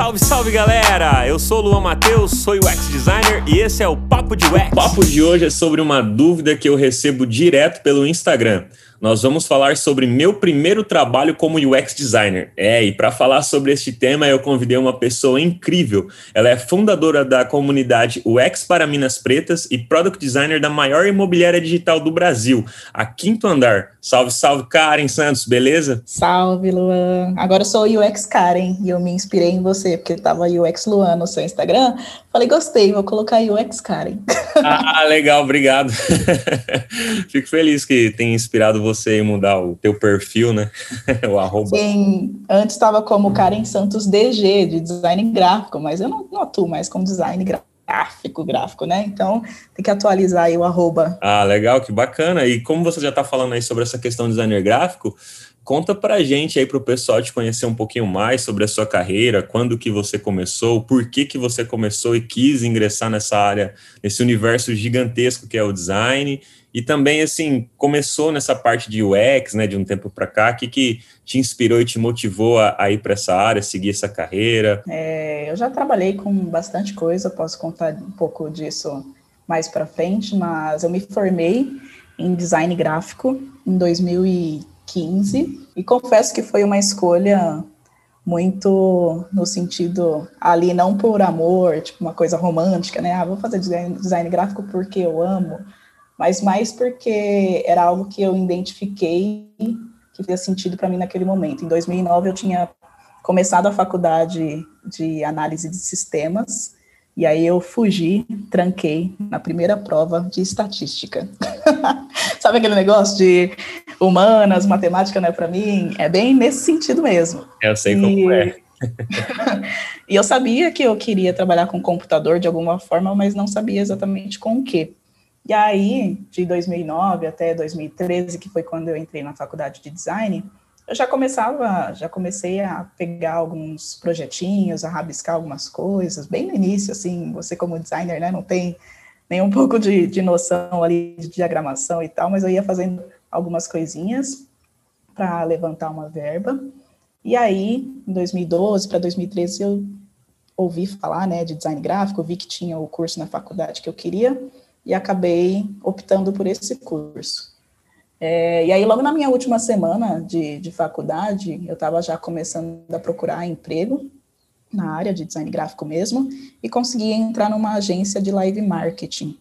Salve, salve galera! Eu sou o Luan Matheus, sou UX designer e esse é o Papo de UX. O papo de hoje é sobre uma dúvida que eu recebo direto pelo Instagram nós vamos falar sobre meu primeiro trabalho como UX designer. É, e para falar sobre este tema, eu convidei uma pessoa incrível. Ela é fundadora da comunidade UX para Minas Pretas e product designer da maior imobiliária digital do Brasil, a Quinto Andar. Salve, salve, Karen Santos, beleza? Salve, Luan. Agora eu sou UX Karen e eu me inspirei em você, porque estava UX Luan no seu Instagram. Falei, gostei, vou colocar UX Karen. Ah, legal, obrigado. Fico feliz que tenha inspirado você em mudar o teu perfil, né? o arroba. Sim, antes estava como Karen Santos DG, de design gráfico, mas eu não, não atuo mais como design gráfico gráfico, né? Então tem que atualizar aí o arroba. Ah, legal, que bacana. E como você já está falando aí sobre essa questão de designer gráfico, Conta pra gente aí pro pessoal te conhecer um pouquinho mais sobre a sua carreira, quando que você começou, por que que você começou e quis ingressar nessa área, nesse universo gigantesco que é o design, e também assim, começou nessa parte de UX, né, de um tempo para cá, o que que te inspirou e te motivou a, a ir para essa área, seguir essa carreira? É, eu já trabalhei com bastante coisa, posso contar um pouco disso mais para frente, mas eu me formei em design gráfico em 2015 15, e confesso que foi uma escolha muito no sentido ali, não por amor, tipo uma coisa romântica, né? Ah, vou fazer design, design gráfico porque eu amo, mas mais porque era algo que eu identifiquei que fez sentido para mim naquele momento. Em 2009 eu tinha começado a faculdade de análise de sistemas e aí eu fugi, tranquei na primeira prova de estatística. Sabe aquele negócio de humanas, matemática não é para mim? É bem nesse sentido mesmo. Eu sei e... como é. e eu sabia que eu queria trabalhar com computador de alguma forma, mas não sabia exatamente com o quê. E aí, de 2009 até 2013, que foi quando eu entrei na faculdade de design, eu já começava, já comecei a pegar alguns projetinhos, a rabiscar algumas coisas, bem no início, assim, você como designer, né, não tem nem um pouco de, de noção ali de diagramação e tal, mas eu ia fazendo algumas coisinhas para levantar uma verba. E aí, em 2012 para 2013, eu ouvi falar, né, de design gráfico, vi que tinha o curso na faculdade que eu queria e acabei optando por esse curso. É, e aí, logo na minha última semana de, de faculdade, eu estava já começando a procurar emprego na área de design gráfico mesmo, e consegui entrar numa agência de live marketing,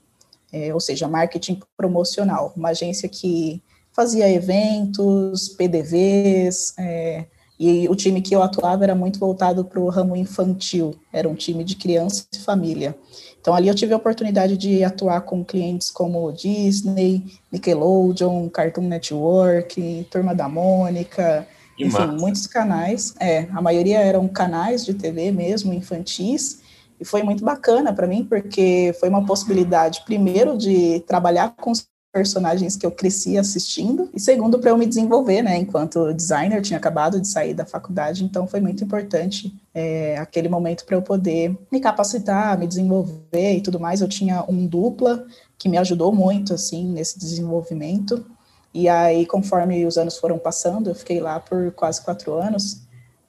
é, ou seja, marketing promocional, uma agência que fazia eventos, PDVs, é, e o time que eu atuava era muito voltado para o ramo infantil, era um time de criança e família. Então, ali eu tive a oportunidade de atuar com clientes como Disney, Nickelodeon, Cartoon Network, Turma da Mônica, que enfim, massa. muitos canais. É, a maioria eram canais de TV mesmo, infantis, e foi muito bacana para mim, porque foi uma possibilidade, primeiro, de trabalhar com personagens que eu cresci assistindo, e segundo, para eu me desenvolver, né, enquanto designer, tinha acabado de sair da faculdade, então foi muito importante é, aquele momento para eu poder me capacitar, me desenvolver e tudo mais. Eu tinha um dupla que me ajudou muito, assim, nesse desenvolvimento, e aí, conforme os anos foram passando, eu fiquei lá por quase quatro anos,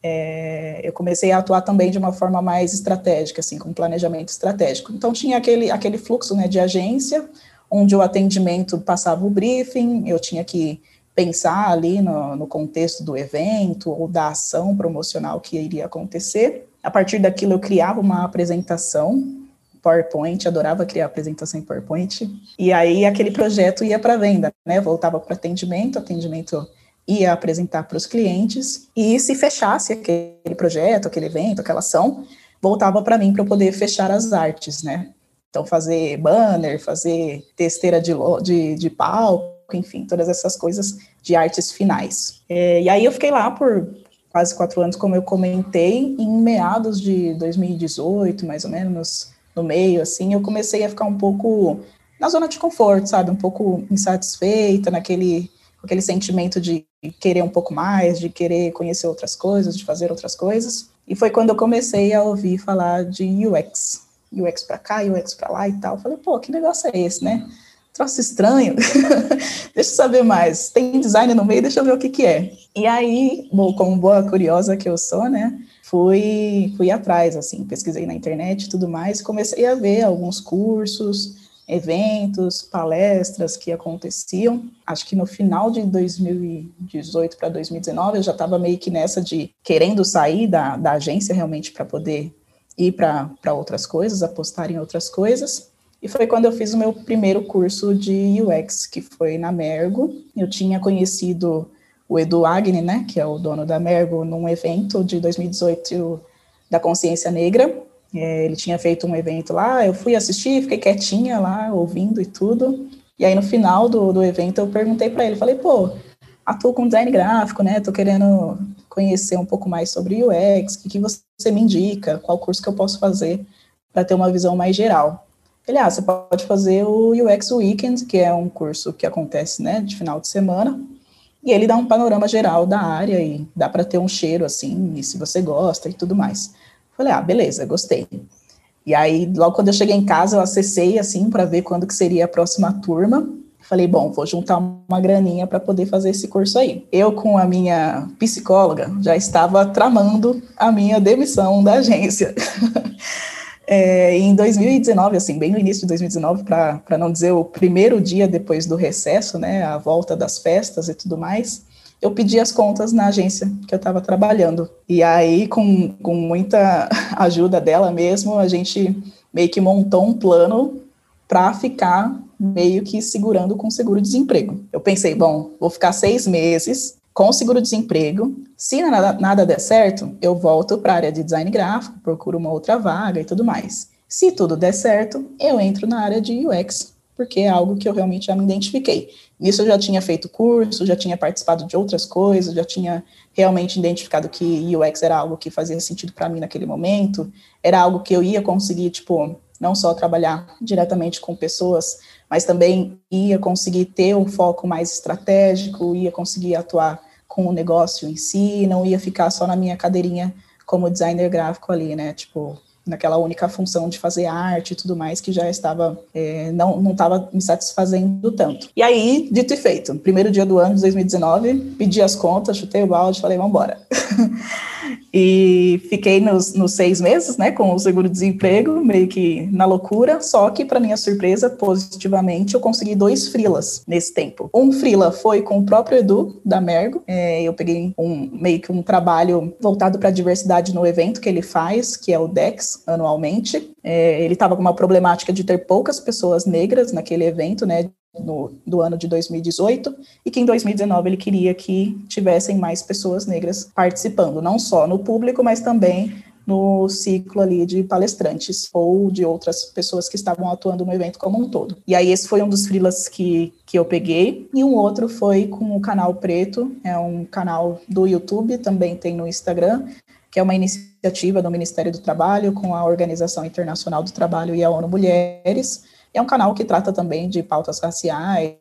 é, eu comecei a atuar também de uma forma mais estratégica, assim, com planejamento estratégico. Então, tinha aquele, aquele fluxo, né, de agência, onde o atendimento passava o briefing, eu tinha que pensar ali no, no, contexto do evento ou da ação promocional que iria acontecer. A partir daquilo, eu criava uma apresentação PowerPoint, adorava criar apresentação em PowerPoint. E aí aquele projeto ia para venda, né? Voltava para atendimento, atendimento ia apresentar para os clientes e se fechasse aquele projeto, aquele evento, aquela ação, voltava para mim para eu poder fechar as artes, né? Então, fazer banner, fazer testeira de, de, de palco, enfim, todas essas coisas de artes finais. É, e aí eu fiquei lá por quase quatro anos, como eu comentei, em meados de 2018, mais ou menos, no meio, assim, eu comecei a ficar um pouco na zona de conforto, sabe? Um pouco insatisfeita, naquele aquele sentimento de querer um pouco mais, de querer conhecer outras coisas, de fazer outras coisas. E foi quando eu comecei a ouvir falar de UX, UX para cá, UX para lá e tal. falei, pô, que negócio é esse, né? troço estranho, deixa eu saber mais. Tem design no meio, deixa eu ver o que que é. E aí, bom, como boa curiosa que eu sou, né, fui, fui atrás, assim, pesquisei na internet e tudo mais, comecei a ver alguns cursos, eventos, palestras que aconteciam. Acho que no final de 2018 para 2019 eu já estava meio que nessa de querendo sair da, da agência realmente para poder ir para outras coisas, apostar em outras coisas. E foi quando eu fiz o meu primeiro curso de UX, que foi na Mergo. Eu tinha conhecido o Edu Agni, né, que é o dono da Mergo, num evento de 2018 da Consciência Negra. É, ele tinha feito um evento lá, eu fui assistir, fiquei quietinha lá, ouvindo e tudo. E aí, no final do, do evento, eu perguntei para ele, falei, pô, atuo com design gráfico, né, tô querendo conhecer um pouco mais sobre UX, o que, que você me indica, qual curso que eu posso fazer para ter uma visão mais geral. Ele, ah, você pode fazer o UX Weekend, que é um curso que acontece, né, de final de semana, e ele dá um panorama geral da área e dá para ter um cheiro, assim, e se você gosta e tudo mais. Falei, ah, beleza, gostei. E aí, logo quando eu cheguei em casa, eu acessei, assim, para ver quando que seria a próxima turma. Falei, bom, vou juntar uma graninha para poder fazer esse curso aí. Eu, com a minha psicóloga, já estava tramando a minha demissão da agência. É, em 2019, assim, bem no início de 2019, para não dizer o primeiro dia depois do recesso, né, a volta das festas e tudo mais, eu pedi as contas na agência que eu estava trabalhando. E aí, com, com muita ajuda dela mesmo, a gente meio que montou um plano para ficar meio que segurando com seguro-desemprego. Eu pensei, bom, vou ficar seis meses com seguro-desemprego. Se nada, nada der certo, eu volto para a área de design gráfico, procuro uma outra vaga e tudo mais. Se tudo der certo, eu entro na área de UX, porque é algo que eu realmente já me identifiquei. Nisso eu já tinha feito curso, já tinha participado de outras coisas, já tinha realmente identificado que UX era algo que fazia sentido para mim naquele momento, era algo que eu ia conseguir, tipo, não só trabalhar diretamente com pessoas, mas também ia conseguir ter um foco mais estratégico, ia conseguir atuar com o negócio em si, não ia ficar só na minha cadeirinha como designer gráfico ali, né? Tipo, naquela única função de fazer arte e tudo mais que já estava é, não não estava me satisfazendo tanto. E aí, dito e feito, primeiro dia do ano de 2019, pedi as contas, chutei o balde, falei, vamos embora. E fiquei nos, nos seis meses, né, com o seguro-desemprego, meio que na loucura, só que, para minha surpresa, positivamente, eu consegui dois frilas nesse tempo. Um frila foi com o próprio Edu, da Mergo, é, eu peguei um, meio que um trabalho voltado para a diversidade no evento que ele faz, que é o DEX, anualmente. É, ele estava com uma problemática de ter poucas pessoas negras naquele evento, né, no, do ano de 2018 e que em 2019 ele queria que tivessem mais pessoas negras participando, não só no público, mas também no ciclo ali de palestrantes ou de outras pessoas que estavam atuando no evento como um todo. E aí esse foi um dos frilas que, que eu peguei, e um outro foi com o canal Preto, é um canal do YouTube, também tem no Instagram, que é uma iniciativa do Ministério do Trabalho com a Organização Internacional do Trabalho e a ONU Mulheres, é um canal que trata também de pautas raciais,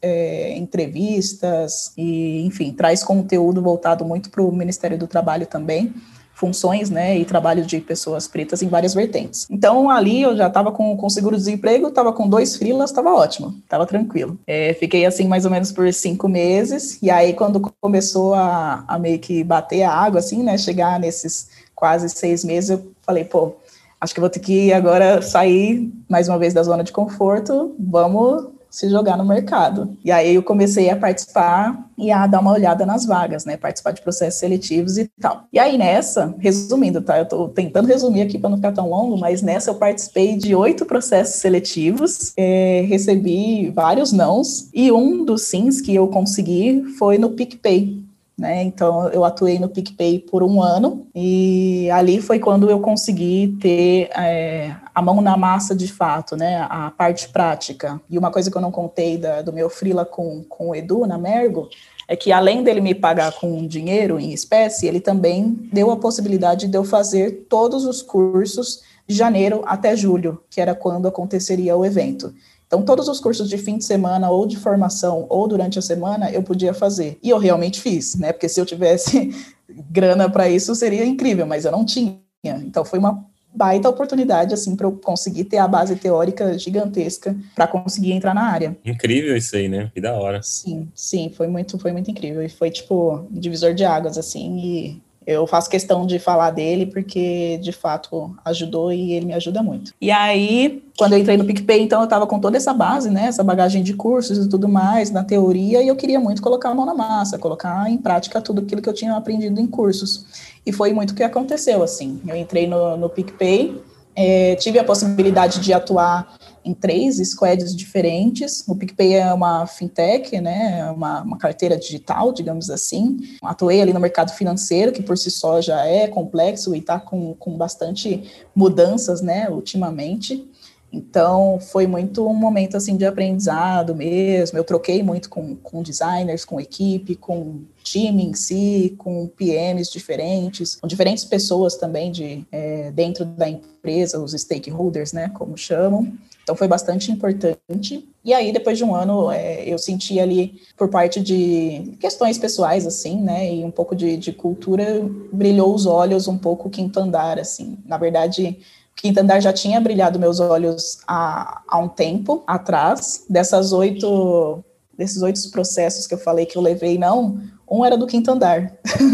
é, entrevistas e, enfim, traz conteúdo voltado muito para o Ministério do Trabalho também, funções, né, e trabalho de pessoas pretas em várias vertentes. Então, ali eu já estava com, com seguro-desemprego, estava com dois frilas, estava ótimo, estava tranquilo. É, fiquei assim mais ou menos por cinco meses, e aí quando começou a, a meio que bater a água, assim, né, chegar nesses quase seis meses, eu falei, pô, acho que vou ter que agora sair mais uma vez da zona de conforto, vamos se jogar no mercado. E aí eu comecei a participar e a dar uma olhada nas vagas, né? Participar de processos seletivos e tal. E aí nessa, resumindo, tá? Eu tô tentando resumir aqui para não ficar tão longo, mas nessa eu participei de oito processos seletivos, é, recebi vários nãos, e um dos sims que eu consegui foi no PicPay. Né? Então, eu atuei no PicPay por um ano e ali foi quando eu consegui ter é, a mão na massa de fato, né? A parte prática. E uma coisa que eu não contei da, do meu freela com, com o Edu na Mergo é que além dele me pagar com dinheiro em espécie, ele também deu a possibilidade de eu fazer todos os cursos de janeiro até julho, que era quando aconteceria o evento. Então, todos os cursos de fim de semana, ou de formação, ou durante a semana, eu podia fazer. E eu realmente fiz, né? Porque se eu tivesse grana para isso, seria incrível, mas eu não tinha. Então, foi uma baita oportunidade, assim, para eu conseguir ter a base teórica gigantesca para conseguir entrar na área. Incrível isso aí, né? Que da hora. Sim, sim, foi muito, foi muito incrível. E foi, tipo, divisor de águas, assim, e eu faço questão de falar dele porque, de fato, ajudou e ele me ajuda muito. E aí, quando eu entrei no PicPay, então eu estava com toda essa base, né, essa bagagem de cursos e tudo mais, na teoria, e eu queria muito colocar a mão na massa, colocar em prática tudo aquilo que eu tinha aprendido em cursos. E foi muito o que aconteceu, assim. Eu entrei no, no PicPay, é, tive a possibilidade de atuar em três squads diferentes. O PicPay é uma fintech, né, uma, uma carteira digital, digamos assim. Atuei ali no mercado financeiro, que por si só já é complexo e está com, com bastante mudanças, né, ultimamente. Então, foi muito um momento, assim, de aprendizado mesmo. Eu troquei muito com, com designers, com equipe, com time em si, com PMs diferentes, com diferentes pessoas também de, é, dentro da empresa, os stakeholders, né, como chamam. Então foi bastante importante. E aí, depois de um ano, é, eu senti ali, por parte de questões pessoais, assim, né, e um pouco de, de cultura, brilhou os olhos um pouco o quinto andar, assim. Na verdade, o quinto andar já tinha brilhado meus olhos há, há um tempo atrás. Dessas oito, desses oito processos que eu falei que eu levei, não, um era do quinto andar.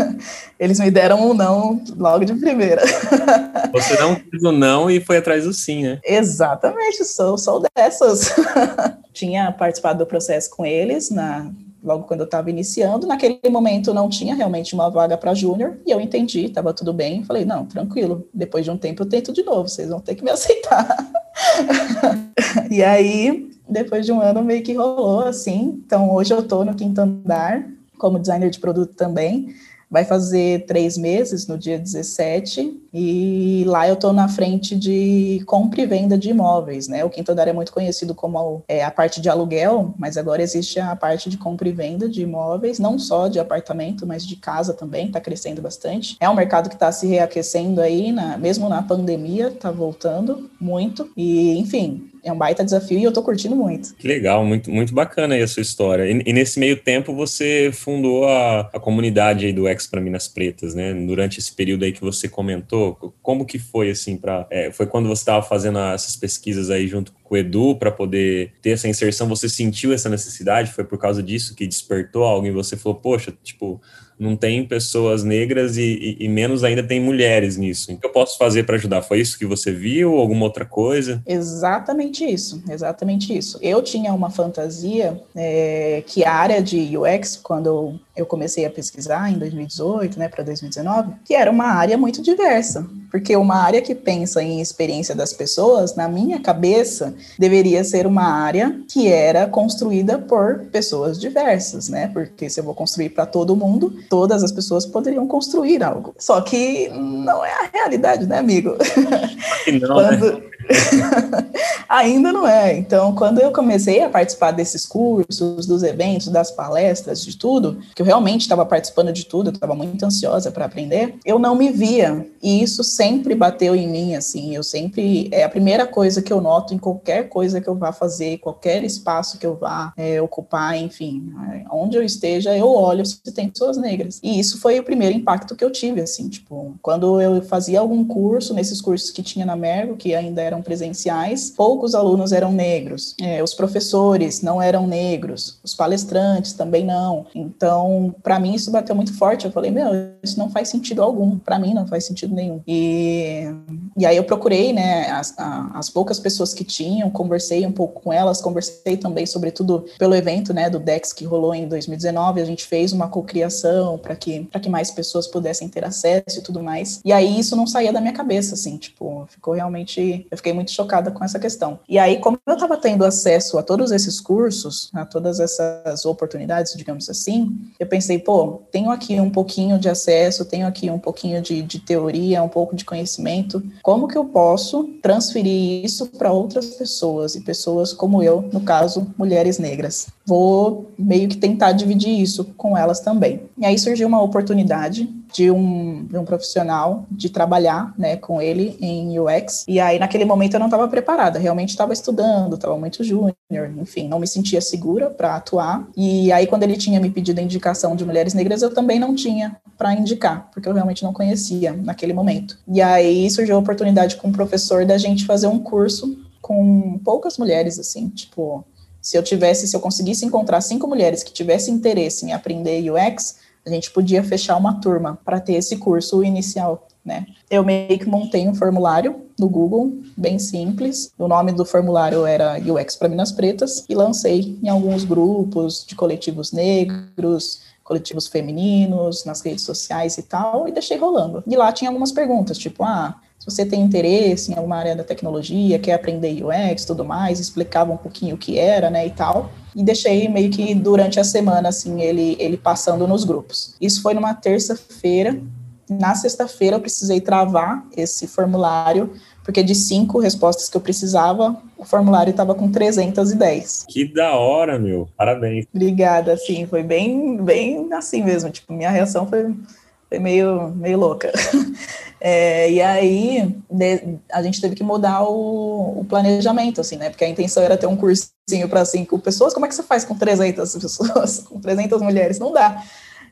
Eles me deram um não logo de primeira. Você não fez o não e foi atrás do sim, né? Exatamente, sou, sou dessas. tinha participado do processo com eles na logo quando eu estava iniciando. Naquele momento não tinha realmente uma vaga para júnior e eu entendi, estava tudo bem. Falei, não, tranquilo. Depois de um tempo eu tento de novo, vocês vão ter que me aceitar. e aí, depois de um ano meio que rolou assim. Então hoje eu estou no quinto andar como designer de produto também. Vai fazer três meses, no dia 17, e lá eu estou na frente de compra e venda de imóveis, né? O Quinto Andar é muito conhecido como é, a parte de aluguel, mas agora existe a parte de compra e venda de imóveis, não só de apartamento, mas de casa também, está crescendo bastante. É um mercado que está se reaquecendo aí, na, mesmo na pandemia, está voltando muito, e enfim, é um baita desafio e eu tô curtindo muito. Que legal, muito, muito bacana aí a sua história. E, e nesse meio tempo você fundou a, a comunidade aí do Ex para Minas Pretas, né? Durante esse período aí que você comentou, como que foi assim para é, foi quando você estava fazendo essas pesquisas aí junto com o Edu para poder ter essa inserção, você sentiu essa necessidade? Foi por causa disso que despertou algo em você falou, poxa, tipo, não tem pessoas negras e, e, e, menos ainda tem mulheres nisso. O que eu posso fazer para ajudar? Foi isso que você viu alguma outra coisa? Exatamente isso, exatamente isso. Eu tinha uma fantasia é, que a área de UX, quando eu comecei a pesquisar em 2018, né, para 2019, que era uma área muito diversa, porque uma área que pensa em experiência das pessoas, na minha cabeça, deveria ser uma área que era construída por pessoas diversas, né? Porque se eu vou construir para todo mundo, todas as pessoas poderiam construir algo. Só que não é a realidade, né, amigo? Não, né? Quando... né? Ainda não é. Então, quando eu comecei a participar desses cursos, dos eventos, das palestras, de tudo, que eu realmente estava participando de tudo, eu estava muito ansiosa para aprender, eu não me via. E isso sempre bateu em mim, assim. Eu sempre. É a primeira coisa que eu noto em qualquer coisa que eu vá fazer, qualquer espaço que eu vá é, ocupar, enfim, onde eu esteja, eu olho se tem pessoas negras. E isso foi o primeiro impacto que eu tive, assim, tipo, quando eu fazia algum curso, nesses cursos que tinha na Mergo, que ainda eram presenciais, poucos alunos eram negros, é, os professores não eram negros, os palestrantes também não. Então, para mim, isso bateu muito forte. Eu falei, meu, isso não faz sentido algum, para mim não faz sentido nenhum. E, e aí eu procurei, né, as, as poucas pessoas que tinham, conversei um pouco com elas, conversei também, sobretudo, pelo evento, né, do DEX que rolou em 2019, a gente fez uma cocriação para que, que mais pessoas pudessem ter acesso e tudo mais. E aí isso não saía da minha cabeça, assim, tipo, ficou realmente. Eu fiquei muito chocada com essa questão. E aí, como eu estava tendo acesso a todos esses cursos, a todas essas oportunidades, digamos assim, eu pensei, pô, tenho aqui um pouquinho de acesso, tenho aqui um pouquinho de, de teoria, um pouco de conhecimento. Como que eu posso transferir isso para outras pessoas e pessoas como eu, no caso, mulheres negras? Vou meio que tentar dividir isso com elas também. E aí surgiu uma oportunidade de um, de um profissional de trabalhar, né, com ele em UX. E aí, naquele momento, eu não estava preparada, realmente estava estudando, estava muito júnior, enfim, não me sentia segura para atuar. E aí, quando ele tinha me pedido a indicação de mulheres negras, eu também não tinha para indicar, porque eu realmente não conhecia naquele momento. E aí surgiu a oportunidade com o professor da gente fazer um curso com poucas mulheres, assim, tipo, se eu tivesse, se eu conseguisse encontrar cinco mulheres que tivessem interesse em aprender UX, a gente podia fechar uma turma para ter esse curso inicial, né? Eu meio que montei um formulário no Google, bem simples. O nome do formulário era UX para Minas Pretas e lancei em alguns grupos de coletivos negros, coletivos femininos, nas redes sociais e tal, e deixei rolando. E lá tinha algumas perguntas, tipo, ah, se você tem interesse em alguma área da tecnologia, quer aprender UX, tudo mais, explicava um pouquinho o que era, né, e tal. E deixei meio que durante a semana, assim, ele, ele passando nos grupos. Isso foi numa terça-feira. Na sexta-feira eu precisei travar esse formulário porque de cinco respostas que eu precisava, o formulário estava com 310. Que da hora, meu. Parabéns. Obrigada, assim, foi bem, bem assim mesmo. Tipo, minha reação foi, foi meio, meio louca. É, e aí de, a gente teve que mudar o, o, planejamento, assim, né? Porque a intenção era ter um cursinho para cinco pessoas. Como é que você faz com 300 pessoas, com 300 mulheres? Não dá.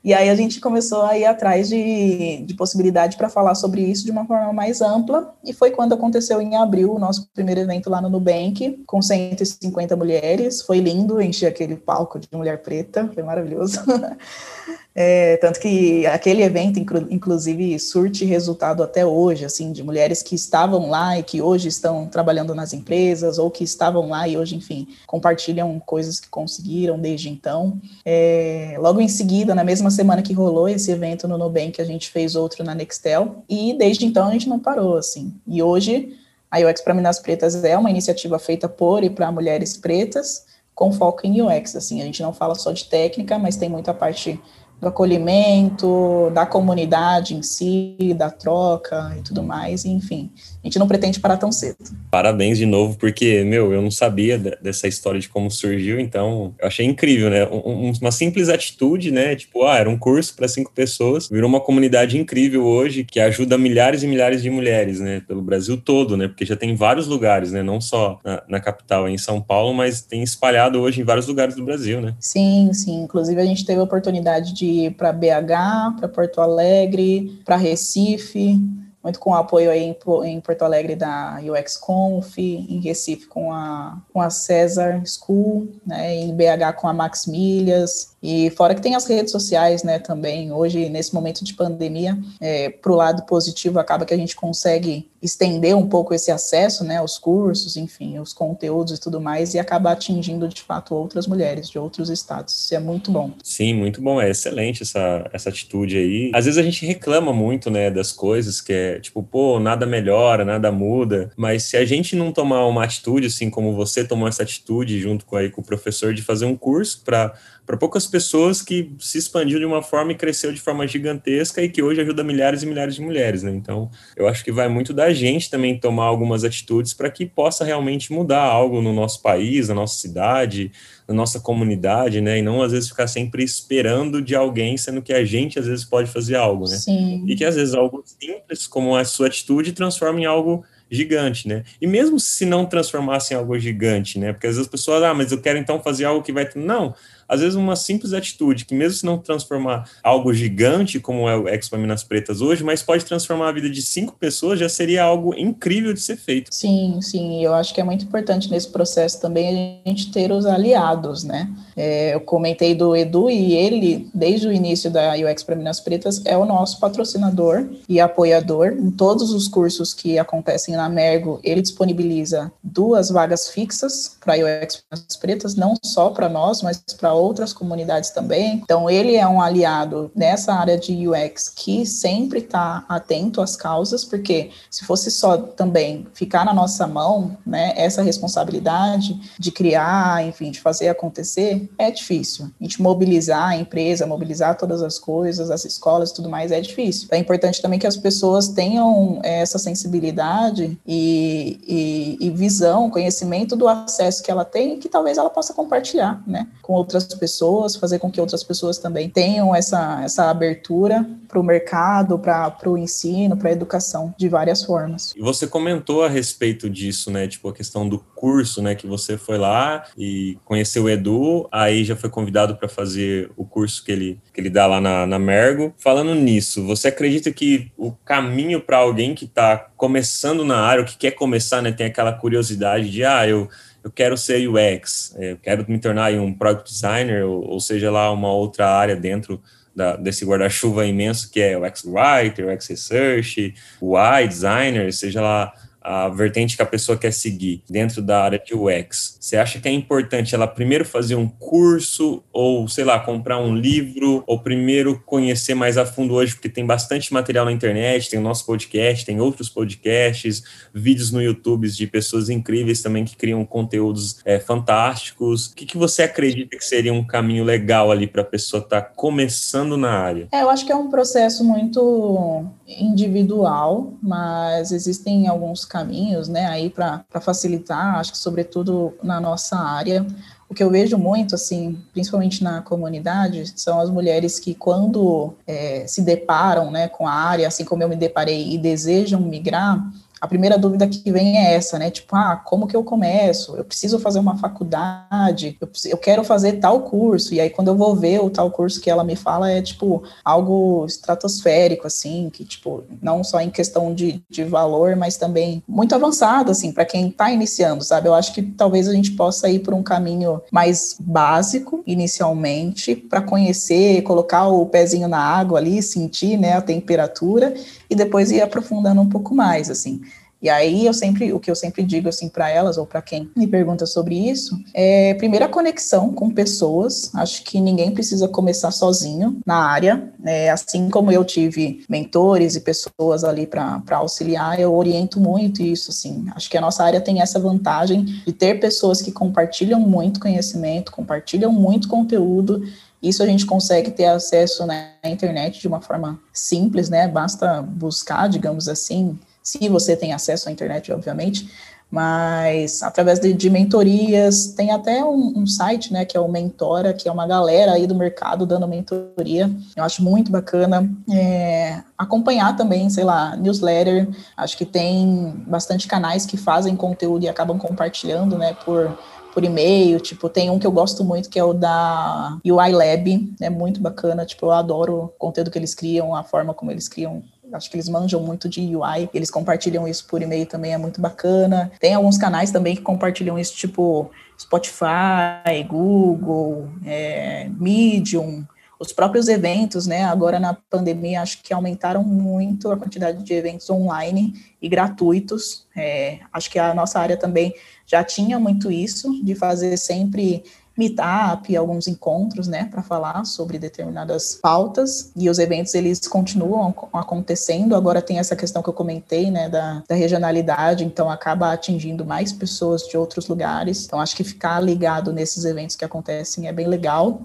E aí a gente começou a ir atrás de, de possibilidade para falar sobre isso de uma forma mais ampla, e foi quando aconteceu em abril o nosso primeiro evento lá no Nubank, com 150 mulheres. Foi lindo, encher aquele palco de mulher preta, foi maravilhoso. É, tanto que aquele evento, inclusive, surte resultado até hoje, assim, de mulheres que estavam lá e que hoje estão trabalhando nas empresas, ou que estavam lá e hoje, enfim, compartilham coisas que conseguiram desde então. É, logo em seguida, na mesma semana que rolou esse evento no Nubank, a gente fez outro na Nextel, e desde então a gente não parou, assim. E hoje, a UX para Minas Pretas é uma iniciativa feita por e para mulheres pretas, com foco em UX, assim, a gente não fala só de técnica, mas tem muita parte do acolhimento, da comunidade em si, da troca e tudo mais, enfim. A gente não pretende parar tão cedo. Parabéns de novo, porque, meu, eu não sabia dessa história de como surgiu, então eu achei incrível, né? Um, uma simples atitude, né? Tipo, ah, era um curso para cinco pessoas, virou uma comunidade incrível hoje que ajuda milhares e milhares de mulheres, né? Pelo Brasil todo, né? Porque já tem vários lugares, né? Não só na, na capital, em São Paulo, mas tem espalhado hoje em vários lugares do Brasil, né? Sim, sim. Inclusive, a gente teve a oportunidade de ir para BH, para Porto Alegre, para Recife, muito com o apoio aí em, em Porto Alegre da UX Conf, em Recife com a, com a César School, né, em BH com a Max Milhas, e fora que tem as redes sociais, né, também, hoje, nesse momento de pandemia, é, para o lado positivo, acaba que a gente consegue estender um pouco esse acesso, né, aos cursos, enfim, os conteúdos e tudo mais, e acabar atingindo, de fato, outras mulheres de outros estados. Isso é muito bom. Sim, muito bom, é excelente essa, essa atitude aí. Às vezes a gente reclama muito, né, das coisas, que é tipo, pô, nada melhora, nada muda, mas se a gente não tomar uma atitude, assim como você tomou essa atitude junto com, aí, com o professor, de fazer um curso para para poucas pessoas que se expandiu de uma forma e cresceu de forma gigantesca e que hoje ajuda milhares e milhares de mulheres, né? Então, eu acho que vai muito da gente também tomar algumas atitudes para que possa realmente mudar algo no nosso país, na nossa cidade, na nossa comunidade, né? E não às vezes ficar sempre esperando de alguém, sendo que a gente às vezes pode fazer algo, né? Sim. E que às vezes algo simples como a sua atitude transforma em algo gigante, né? E mesmo se não transformasse em algo gigante, né? Porque às vezes as pessoas, ah, mas eu quero então fazer algo que vai. Não, às vezes uma simples atitude, que mesmo se não transformar algo gigante, como é o Expo Minas Pretas hoje, mas pode transformar a vida de cinco pessoas, já seria algo incrível de ser feito. Sim, sim, eu acho que é muito importante nesse processo também a gente ter os aliados, né? É, eu comentei do Edu e ele, desde o início da UX para Minas Pretas, é o nosso patrocinador e apoiador em todos os cursos que acontecem na Mergo. Ele disponibiliza duas vagas fixas para UX Minas Pretas, não só para nós, mas para outras comunidades também. Então, ele é um aliado nessa área de UX que sempre está atento às causas, porque se fosse só também ficar na nossa mão, né, essa responsabilidade de criar, enfim, de fazer acontecer, é difícil. A gente mobilizar a empresa, mobilizar todas as coisas, as escolas tudo mais, é difícil. É importante também que as pessoas tenham é, essa sensibilidade e, e, e visão, conhecimento do acesso que ela tem que talvez ela possa compartilhar, né, com outras pessoas, fazer com que outras pessoas também tenham essa, essa abertura para o mercado, para o ensino, para a educação, de várias formas. E você comentou a respeito disso, né? Tipo, a questão do curso, né? Que você foi lá e conheceu o Edu, aí já foi convidado para fazer o curso que ele, que ele dá lá na, na Mergo. Falando nisso, você acredita que o caminho para alguém que está começando na área, ou que quer começar, né? Tem aquela curiosidade de, ah, eu eu quero ser UX, eu quero me tornar um product designer, ou, ou seja lá uma outra área dentro da, desse guarda-chuva imenso que é o UX Writer, UX Research, UI Designer, seja lá a vertente que a pessoa quer seguir dentro da área de UX, você acha que é importante ela primeiro fazer um curso ou, sei lá, comprar um livro ou primeiro conhecer mais a fundo hoje, porque tem bastante material na internet, tem o nosso podcast, tem outros podcasts, vídeos no YouTube de pessoas incríveis também que criam conteúdos é, fantásticos. O que, que você acredita que seria um caminho legal ali para a pessoa estar tá começando na área? É, eu acho que é um processo muito individual, mas existem alguns caminhos, né, aí para facilitar, acho que sobretudo na nossa área. O que eu vejo muito, assim, principalmente na comunidade, são as mulheres que, quando é, se deparam né, com a área, assim como eu me deparei, e desejam migrar, a primeira dúvida que vem é essa, né? Tipo, ah, como que eu começo? Eu preciso fazer uma faculdade, eu, eu, quero fazer tal curso. E aí, quando eu vou ver o tal curso que ela me fala, é tipo algo estratosférico, assim, que, tipo, não só em questão de, de valor, mas também muito avançado, assim, para quem está iniciando, sabe? Eu acho que talvez a gente possa ir por um caminho mais básico, inicialmente, para conhecer, colocar o pezinho na água ali, sentir, né, a temperatura e depois ir aprofundando um pouco mais, assim. E aí eu sempre, o que eu sempre digo assim para elas ou para quem me pergunta sobre isso, é primeira conexão com pessoas. Acho que ninguém precisa começar sozinho na área. É, assim como eu tive mentores e pessoas ali para auxiliar, eu oriento muito isso. Assim, acho que a nossa área tem essa vantagem de ter pessoas que compartilham muito conhecimento, compartilham muito conteúdo isso a gente consegue ter acesso na internet de uma forma simples, né? Basta buscar, digamos assim, se você tem acesso à internet, obviamente, mas através de, de mentorias, tem até um, um, site, né, que é o Mentora, que é uma galera aí do mercado dando mentoria, eu acho muito bacana, é, acompanhar também, sei lá, newsletter, acho que tem bastante canais que fazem conteúdo e acabam compartilhando, né, por por e-mail, tipo, tem um que eu gosto muito que é o da UI Lab, é muito bacana, tipo, eu adoro o conteúdo que eles criam, a forma como eles criam acho que eles manjam muito de UI, eles compartilham isso por e-mail também, é muito bacana. Tem alguns canais também que compartilham isso, tipo Spotify, Google, é, Medium, os próprios eventos, né? Agora na pandemia, acho que aumentaram muito a quantidade de eventos online e gratuitos. É, acho que a nossa área também já tinha muito isso, de fazer sempre meetup, alguns encontros, né, para falar sobre determinadas pautas, e os eventos, eles continuam acontecendo, agora tem essa questão que eu comentei, né, da, da regionalidade, então acaba atingindo mais pessoas de outros lugares, então acho que ficar ligado nesses eventos que acontecem é bem legal.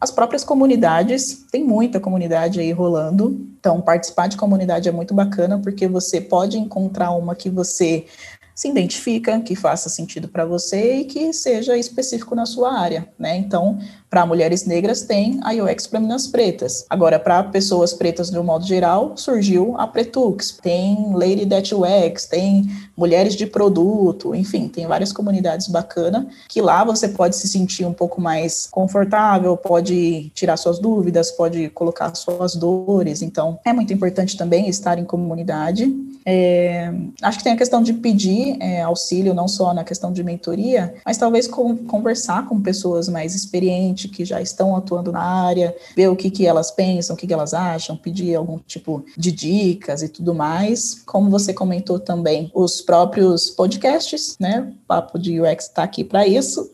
As próprias comunidades, tem muita comunidade aí rolando, então participar de comunidade é muito bacana, porque você pode encontrar uma que você se identifica, que faça sentido para você e que seja específico na sua área, né? Então, para mulheres negras tem a UX para meninas pretas. Agora, para pessoas pretas de um modo geral, surgiu a Pretux. Tem Lady That UX, tem mulheres de produto, enfim, tem várias comunidades bacanas que lá você pode se sentir um pouco mais confortável, pode tirar suas dúvidas, pode colocar suas dores. Então, é muito importante também estar em comunidade. É, acho que tem a questão de pedir é, auxílio, não só na questão de mentoria, mas talvez com, conversar com pessoas mais experientes que já estão atuando na área, ver o que, que elas pensam, o que, que elas acham, pedir algum tipo de dicas e tudo mais. Como você comentou também, os próprios podcasts, né? O Papo de UX está aqui para isso.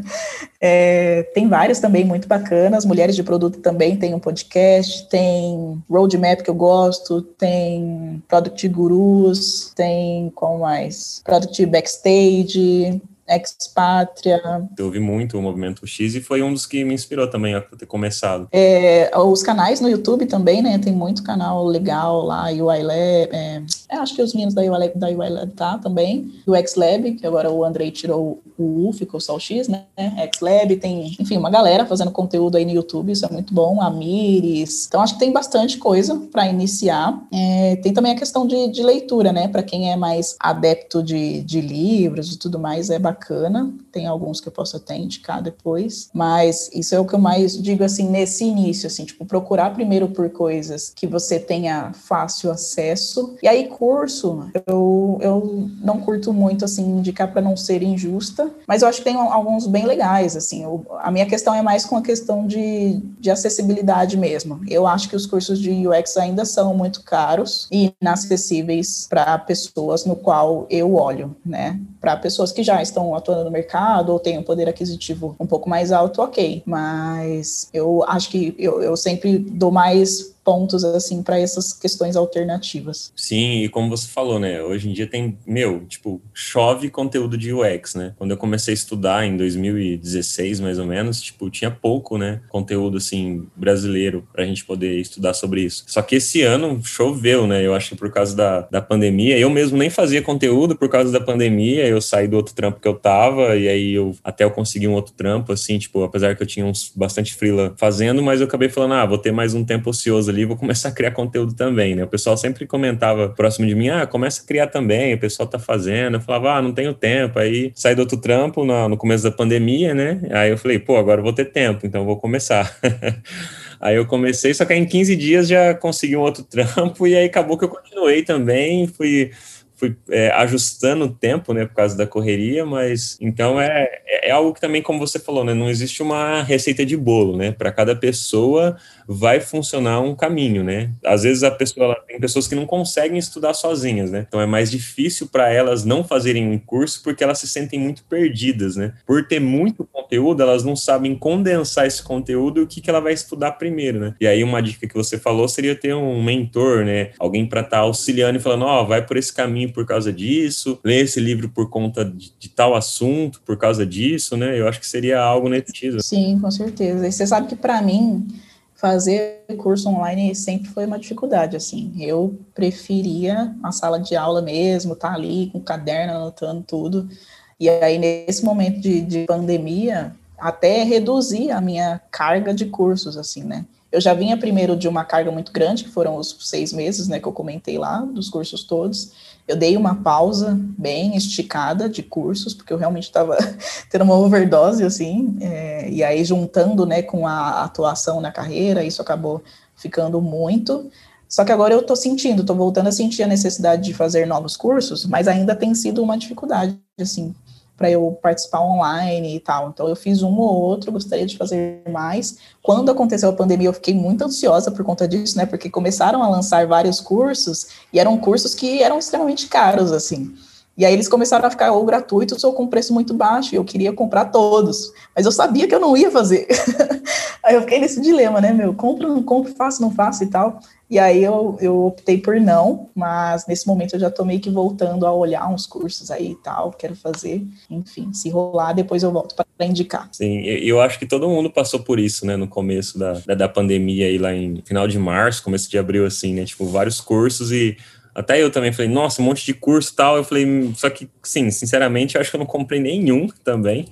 é, tem vários também muito bacanas. Mulheres de Produto também tem um podcast, tem Roadmap que eu gosto, tem Product Gurus, tem qual mais? Product Backstage, Expatria. Eu ouvi muito o Movimento X e foi um dos que me inspirou também a ter começado. É, os canais no YouTube também, né? Tem muito canal legal lá, UI Lab, é, é, acho que os meninos da UI Lab, da UI Lab tá também, do X-Lab, que agora o Andrei tirou o U, ficou só o X, né? X-Lab, tem, enfim, uma galera fazendo conteúdo aí no YouTube, isso é muito bom, a Miris. Então, acho que tem bastante coisa para iniciar. É, tem também a questão de, de leitura, né? Para quem é mais adepto de, de livros e tudo mais, é bacana. Tem alguns que eu posso até indicar depois, mas isso é o que eu mais digo assim nesse início, assim, tipo, procurar primeiro por coisas que você tenha fácil acesso. E aí, curso, eu, eu não curto muito, assim, indicar para não ser injusta, mas eu acho que tem alguns bem legais, assim. Eu, a minha questão é mais com a questão de, de acessibilidade mesmo. Eu acho que os cursos de UX ainda são muito caros e inacessíveis para pessoas no qual eu olho, né? Para pessoas que já estão atuando no mercado ou têm um poder aquisitivo um pouco mais alto, ok. Mas eu acho que eu, eu sempre dou mais pontos assim para essas questões alternativas. Sim, e como você falou, né? Hoje em dia tem, meu, tipo, chove conteúdo de UX, né? Quando eu comecei a estudar em 2016, mais ou menos, tipo, tinha pouco, né, conteúdo assim brasileiro para a gente poder estudar sobre isso. Só que esse ano choveu, né? Eu acho que por causa da, da pandemia, eu mesmo nem fazia conteúdo por causa da pandemia, eu saí do outro trampo que eu tava e aí eu até eu consegui um outro trampo assim, tipo, apesar que eu tinha uns bastante freela fazendo, mas eu acabei falando, ah, vou ter mais um tempo ocioso ali, vou começar a criar conteúdo também, né? O pessoal sempre comentava próximo de mim, ah, começa a criar também, o pessoal tá fazendo. Eu falava, ah, não tenho tempo. Aí saí do outro trampo no, no começo da pandemia, né? Aí eu falei, pô, agora eu vou ter tempo, então vou começar. Aí eu comecei, só que em 15 dias já consegui um outro trampo e aí acabou que eu continuei também, fui fui é, ajustando o tempo, né, por causa da correria, mas então é, é algo que também, como você falou, né, não existe uma receita de bolo, né, para cada pessoa vai funcionar um caminho, né? Às vezes a pessoa ela, tem pessoas que não conseguem estudar sozinhas, né? Então é mais difícil para elas não fazerem um curso porque elas se sentem muito perdidas, né? Por ter muito conteúdo, elas não sabem condensar esse conteúdo e o que, que ela vai estudar primeiro, né? E aí uma dica que você falou seria ter um mentor, né? Alguém para estar tá auxiliando e falando, ó, oh, vai por esse caminho por causa disso, lê esse livro por conta de, de, tal assunto, por causa disso, né? Eu acho que seria algo nesse. Sim, com certeza. E você sabe que para mim fazer curso online sempre foi uma dificuldade, assim. Eu preferia a sala de aula mesmo, estar tá ali com o caderno, anotando tudo. E aí, nesse momento de, de pandemia, até reduzir a minha carga de cursos, assim, né? Eu já vinha primeiro de uma carga muito grande, que foram os seis meses, né, que eu comentei lá, dos cursos todos. Eu dei uma pausa bem esticada de cursos, porque eu realmente estava tendo uma overdose, assim, é, e aí juntando, né, com a atuação na carreira, isso acabou ficando muito. Só que agora eu estou sentindo, estou voltando a sentir a necessidade de fazer novos cursos, mas ainda tem sido uma dificuldade, assim, para eu participar online e tal. Então eu fiz um ou outro, gostaria de fazer mais. Quando aconteceu a pandemia, eu fiquei muito ansiosa por conta disso, né? Porque começaram a lançar vários cursos e eram cursos que eram extremamente caros, assim. E aí eles começaram a ficar ou gratuitos ou com preço muito baixo, e eu queria comprar todos, mas eu sabia que eu não ia fazer. aí eu fiquei nesse dilema, né, meu, compro, não compro, faço, não faço e tal. E aí eu, eu optei por não, mas nesse momento eu já tô meio que voltando a olhar uns cursos aí e tal, quero fazer. Enfim, se rolar, depois eu volto para indicar. Sim, eu acho que todo mundo passou por isso, né, no começo da, da, da pandemia aí lá em final de março, começo de abril, assim, né, tipo, vários cursos e até eu também falei, nossa, um monte de curso e tal. Eu falei, só que, sim, sinceramente, eu acho que eu não comprei nenhum também.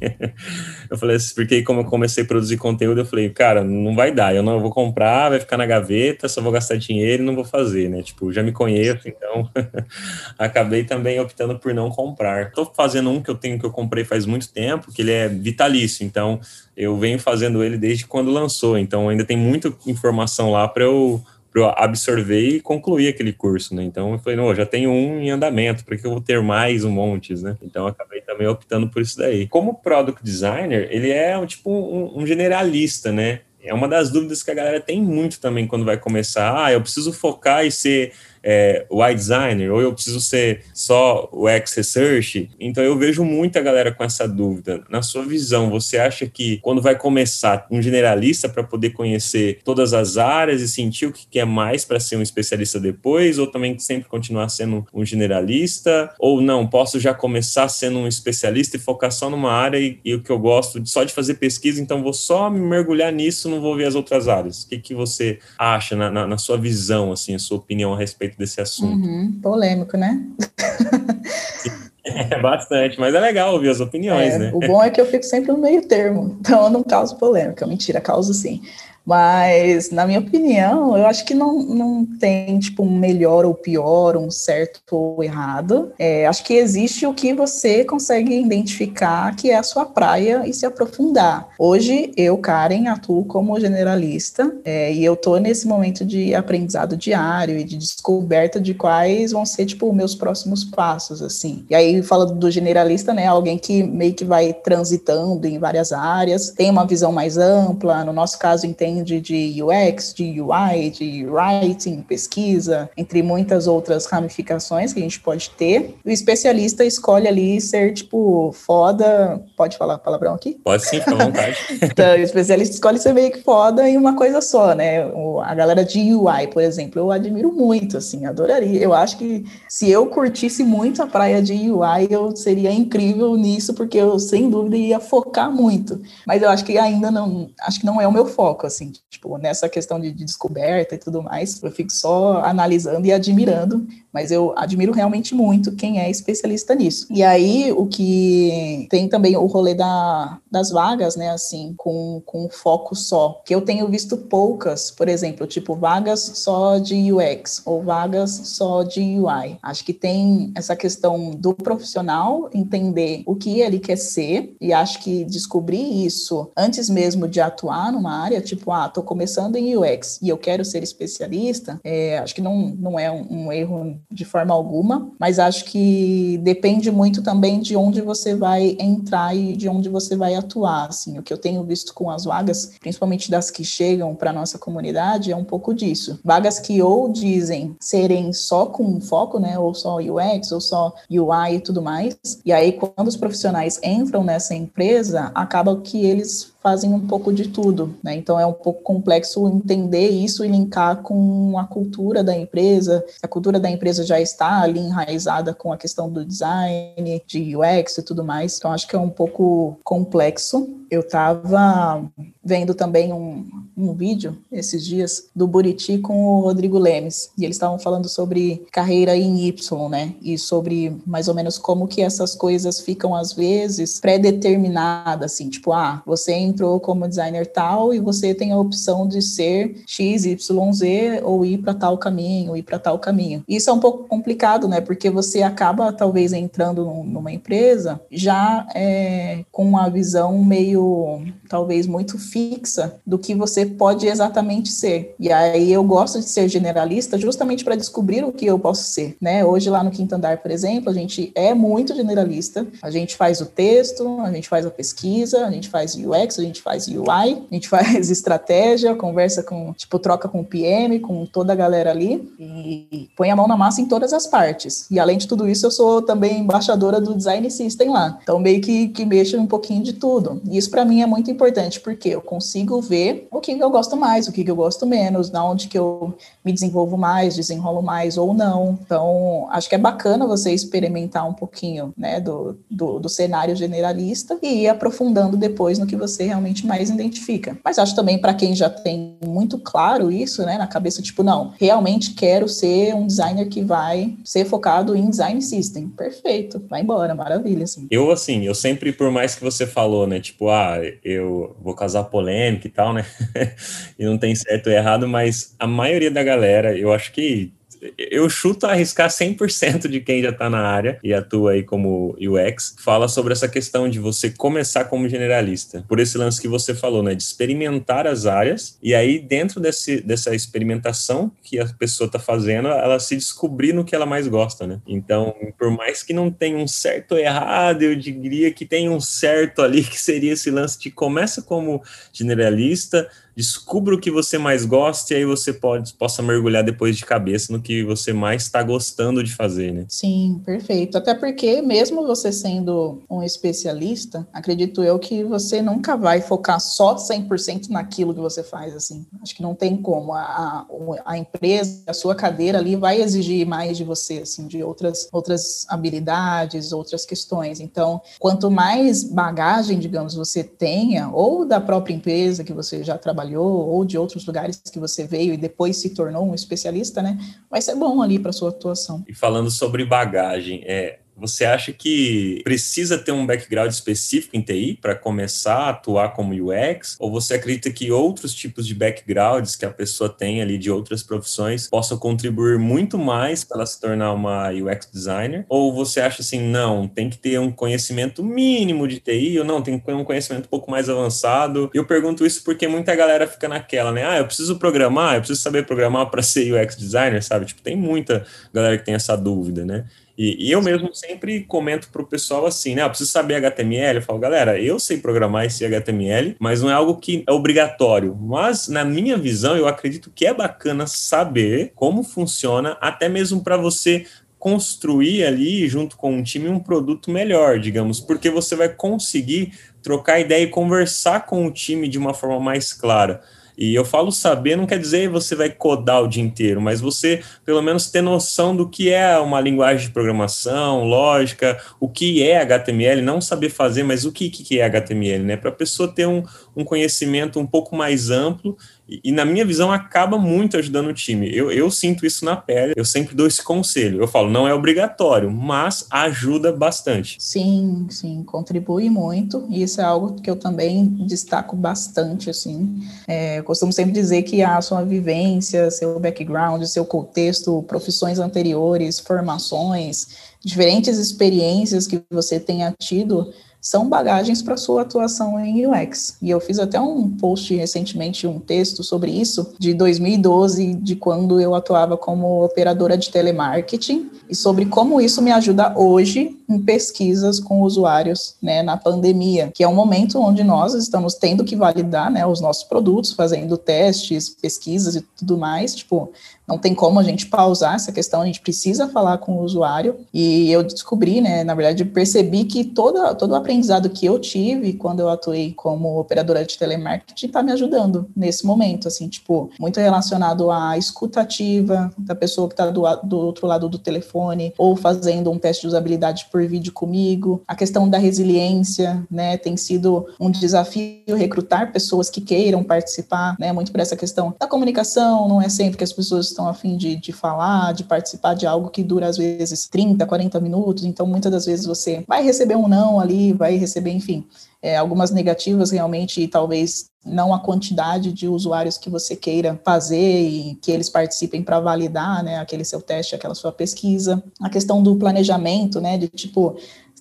eu falei, porque como eu comecei a produzir conteúdo, eu falei, cara, não vai dar, eu não vou comprar, vai ficar na gaveta, só vou gastar dinheiro e não vou fazer, né? Tipo, já me conheço, então acabei também optando por não comprar. Tô fazendo um que eu tenho, que eu comprei faz muito tempo, que ele é vitalício, então eu venho fazendo ele desde quando lançou, então ainda tem muita informação lá para eu para absorver e concluir aquele curso, né? Então eu falei, não, eu já tenho um em andamento, para que eu vou ter mais um monte, né? Então eu acabei também optando por isso daí. Como product designer, ele é um, tipo um, um generalista, né? É uma das dúvidas que a galera tem muito também quando vai começar. Ah, eu preciso focar e ser é, UI designer, ou eu preciso ser só o X research. Então eu vejo muita galera com essa dúvida. Na sua visão, você acha que quando vai começar um generalista para poder conhecer todas as áreas e sentir o que quer mais para ser um especialista depois, ou também sempre continuar sendo um generalista, ou não, posso já começar sendo um especialista e focar só numa área e, e o que eu gosto só de fazer pesquisa, então vou só me mergulhar nisso, não vou ver as outras áreas. O que, que você acha na, na, na sua visão, assim, a sua opinião a respeito desse assunto? Uhum, polêmico, né? É bastante, mas é legal ouvir as opiniões, é, né? O bom é que eu fico sempre no meio termo, então eu não causo polêmica. Mentira, causo sim. Mas, na minha opinião, eu acho que não, não tem, tipo, um melhor ou pior, um certo ou errado. É, acho que existe o que você consegue identificar que é a sua praia e se aprofundar. Hoje, eu, Karen, atuo como generalista é, e eu tô nesse momento de aprendizado diário e de descoberta de quais vão ser, tipo, meus próximos passos, assim. E aí, falando do generalista, né, alguém que meio que vai transitando em várias áreas, tem uma visão mais ampla, no nosso caso, entende entende de UX, de UI, de writing, pesquisa, entre muitas outras ramificações que a gente pode ter. O especialista escolhe ali ser, tipo, foda. Pode falar palavrão aqui? Pode sim, fica à vontade. então, o especialista escolhe ser meio que foda em uma coisa só, né? A galera de UI, por exemplo, eu admiro muito, assim, adoraria. Eu acho que se eu curtisse muito a praia de UI, eu seria incrível nisso, porque eu, sem dúvida, ia focar muito. Mas eu acho que ainda não, acho que não é o meu foco, assim assim, tipo, nessa questão de, de, descoberta e tudo mais, eu fico só analisando e admirando, mas eu admiro realmente muito quem é especialista nisso. E aí, o que tem também o rolê da, das vagas, né, assim, com, com foco só, que eu tenho visto poucas, por exemplo, tipo, vagas só de UX ou vagas só de UI. Acho que tem essa questão do profissional entender o que ele quer ser, e acho que descobrir isso antes mesmo de atuar numa área, tipo, ah, tô começando em UX e eu quero ser especialista, é, acho que não, não é um, um, erro de forma alguma, mas acho que depende muito também de onde você vai entrar e de onde você vai atuar, assim, o que eu tenho visto com as vagas, principalmente das que chegam para nossa comunidade, é um pouco disso. Vagas que ou dizem serem só com foco, né, ou só UX, ou só UI e tudo mais, e aí quando os profissionais entram nessa empresa, acaba que eles fazem um pouco de tudo, né? Então é um pouco complexo entender isso e linkar com a cultura da empresa. A cultura da empresa já está ali enraizada com a questão do design, de UX e tudo mais. Então acho que é um pouco complexo. Eu estava vendo também um, um vídeo esses dias do Buriti com o Rodrigo Lemes e eles estavam falando sobre carreira em Y, né? E sobre mais ou menos como que essas coisas ficam às vezes pré-determinadas, assim, tipo, ah, você entrou como designer tal e você tem a opção de ser X, Y, Z ou ir para tal caminho, ir para tal caminho. Isso é um pouco complicado, né? Porque você acaba talvez entrando numa empresa já é, com uma visão meio talvez muito fixa do que você pode exatamente ser. E aí eu gosto de ser generalista justamente para descobrir o que eu posso ser, né? Hoje lá no quinto andar, por exemplo, a gente é muito generalista. A gente faz o texto, a gente faz a pesquisa, a gente faz UX, a gente faz UI, a gente faz estratégia, conversa com, tipo, troca com o PM, com toda a galera ali e põe a mão na massa em todas as partes. E além de tudo isso, eu sou também embaixadora do Design System lá. Então meio que, que mexo um pouquinho de tudo. E isso para mim é muito importante porque eu consigo ver o que eu gosto mais, o que eu gosto menos, na onde que eu me desenvolvo mais, desenrolo mais ou não. Então, acho que é bacana você experimentar um pouquinho, né, do, do, do cenário generalista e ir aprofundando depois no que você realmente mais identifica. Mas acho também para quem já tem muito claro isso, né, na cabeça, tipo, não, realmente quero ser um designer que vai ser focado em design system. Perfeito, vai embora, maravilha, assim. Eu, assim, eu sempre, por mais que você falou, né, tipo, ah, eu vou causar polêmica e tal, né? e não tem certo ou errado, mas a maioria da galera, eu acho que eu chuto arriscar 100% de quem já está na área e atua aí como UX, fala sobre essa questão de você começar como generalista, por esse lance que você falou, né, de experimentar as áreas e aí dentro desse, dessa experimentação que a pessoa está fazendo, ela se descobrir no que ela mais gosta, né? Então, por mais que não tenha um certo errado, eu diria que tem um certo ali que seria esse lance de começa como generalista, descubra o que você mais gosta e aí você pode, possa mergulhar depois de cabeça no que você mais está gostando de fazer, né? Sim, perfeito. Até porque, mesmo você sendo um especialista, acredito eu que você nunca vai focar só 100% naquilo que você faz, assim. Acho que não tem como. A, a empresa, a sua cadeira ali vai exigir mais de você, assim, de outras, outras habilidades, outras questões. Então, quanto mais bagagem, digamos, você tenha, ou da própria empresa que você já trabalhou, trabalhou ou de outros lugares que você veio e depois se tornou um especialista, né? Vai ser bom ali para sua atuação. E falando sobre bagagem, é, você acha que precisa ter um background específico em TI para começar a atuar como UX? Ou você acredita que outros tipos de backgrounds que a pessoa tem ali de outras profissões possam contribuir muito mais para ela se tornar uma UX designer? Ou você acha assim, não, tem que ter um conhecimento mínimo de TI, ou não, tem que ter um conhecimento um pouco mais avançado? Eu pergunto isso porque muita galera fica naquela, né? Ah, eu preciso programar, eu preciso saber programar para ser UX designer, sabe? Tipo, tem muita galera que tem essa dúvida, né? E, e, eu mesmo sempre comento para o pessoal assim, né? Eu preciso saber HTML. Eu falo, galera, eu sei programar esse HTML, mas não é algo que é obrigatório. Mas, na minha visão, eu acredito que é bacana saber como funciona, até mesmo para você construir ali, junto com um time, um produto melhor, digamos, porque você vai conseguir trocar ideia e conversar com o time de uma forma mais clara. E eu falo saber não quer dizer você vai codar o dia inteiro, mas você pelo menos ter noção do que é uma linguagem de programação, lógica, o que é HTML, não saber fazer, mas o que, que é HTML, né? Para a pessoa ter um, um conhecimento um pouco mais amplo e, na minha visão, acaba muito ajudando o time. Eu, eu sinto isso na pele, eu sempre dou esse conselho. Eu falo, não é obrigatório, mas ajuda bastante. Sim, sim, contribui muito. E isso é algo que eu também destaco bastante, assim. É, eu costumo sempre dizer que a sua vivência, seu background, seu contexto, profissões anteriores, formações, diferentes experiências que você tenha tido são bagagens para sua atuação em UX. E eu fiz até um post recentemente, um texto sobre isso, de 2012, de quando eu atuava como operadora de telemarketing, e sobre como isso me ajuda hoje em pesquisas com usuários né, na pandemia, que é um momento onde nós estamos tendo que validar né, os nossos produtos, fazendo testes, pesquisas e tudo mais. Tipo, não tem como a gente pausar essa questão, a gente precisa falar com o usuário. E eu descobri, né, na verdade, percebi que toda, todo o aprendizado que eu tive quando eu atuei como operadora de telemarketing está me ajudando nesse momento, assim, tipo, muito relacionado à escutativa da pessoa que está do, do outro lado do telefone, ou fazendo um teste de usabilidade por vídeo comigo. A questão da resiliência, né, tem sido um desafio recrutar pessoas que queiram participar, né, muito por essa questão da comunicação, não é sempre que as pessoas estão a fim de, de falar, de participar de algo que dura às vezes 30, 40 minutos, então muitas das vezes você vai receber um não ali, vai receber, enfim, é, algumas negativas realmente, e talvez não a quantidade de usuários que você queira fazer e que eles participem para validar, né, aquele seu teste, aquela sua pesquisa. A questão do planejamento, né, de tipo,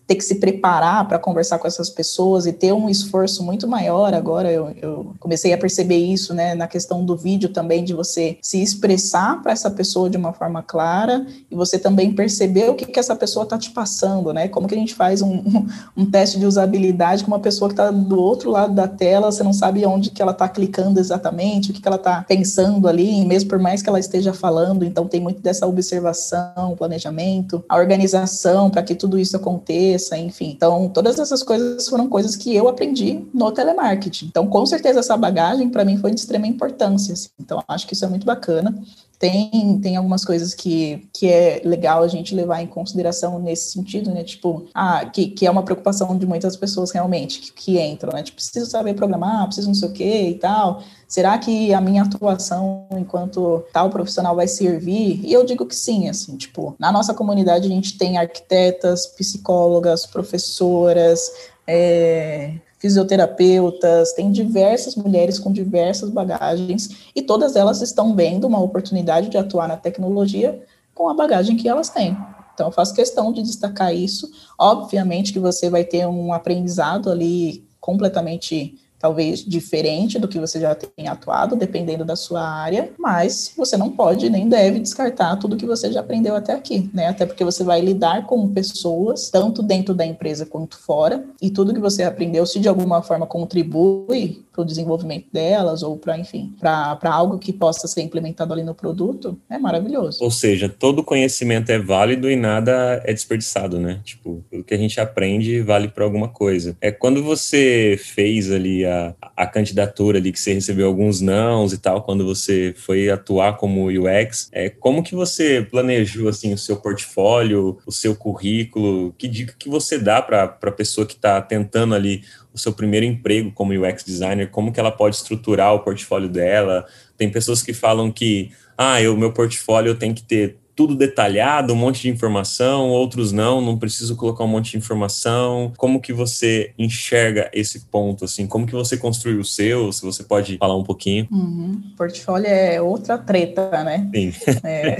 ter que se preparar para conversar com essas pessoas e ter um esforço muito maior agora. Eu, eu, comecei a perceber isso, né, na questão do vídeo também, de você se expressar para essa pessoa de uma forma clara e você também perceber o que, que essa pessoa está te passando, né? Como que a gente faz um, um, teste de usabilidade com uma pessoa que está do outro lado da tela, você não sabe onde que ela está clicando exatamente, o que, que ela está pensando ali, mesmo por mais que ela esteja falando. Então, tem muito dessa observação, planejamento, a organização para que tudo isso aconteça cabeça, enfim. Então, todas essas coisas foram coisas que eu aprendi no telemarketing. Então, com certeza, essa bagagem para mim foi de extrema importância. Assim. Então, acho que isso é muito bacana. Tem, tem algumas coisas que, que é legal a gente levar em consideração nesse sentido, né? Tipo, ah, que, que é uma preocupação de muitas pessoas realmente que, que entram, né? Tipo, preciso saber programar, preciso não sei o quê e tal. Será que a minha atuação enquanto tal profissional vai servir? E eu digo que sim, assim, tipo, na nossa comunidade a gente tem arquitetas, psicólogas, professoras, é, fisioterapeutas, tem diversas mulheres com diversas bagagens e todas elas estão vendo uma oportunidade de atuar na tecnologia com a bagagem que elas têm. Então, eu faço questão de destacar isso. Obviamente que você vai ter um aprendizado ali completamente talvez diferente do que você já tem atuado, dependendo da sua área, mas você não pode nem deve descartar tudo que você já aprendeu até aqui, né? Até porque você vai lidar com pessoas, tanto dentro da empresa quanto fora, e tudo que você aprendeu, se de alguma forma contribui o desenvolvimento delas ou para, enfim, para algo que possa ser implementado ali no produto, é maravilhoso. Ou seja, todo conhecimento é válido e nada é desperdiçado, né? Tipo, o que a gente aprende vale para alguma coisa. É quando você fez ali a, a candidatura ali, que você recebeu alguns nãos e tal, quando você foi atuar como UX, é, como que você planejou, assim, o seu portfólio, o seu currículo? Que dica que você dá para a pessoa que está tentando ali o seu primeiro emprego como UX designer, como que ela pode estruturar o portfólio dela. Tem pessoas que falam que, ah, o meu portfólio tem que ter tudo detalhado, um monte de informação, outros não, não preciso colocar um monte de informação. Como que você enxerga esse ponto, assim? Como que você construiu o seu? Se você pode falar um pouquinho. Uhum. Portfólio é outra treta, né? Sim. É.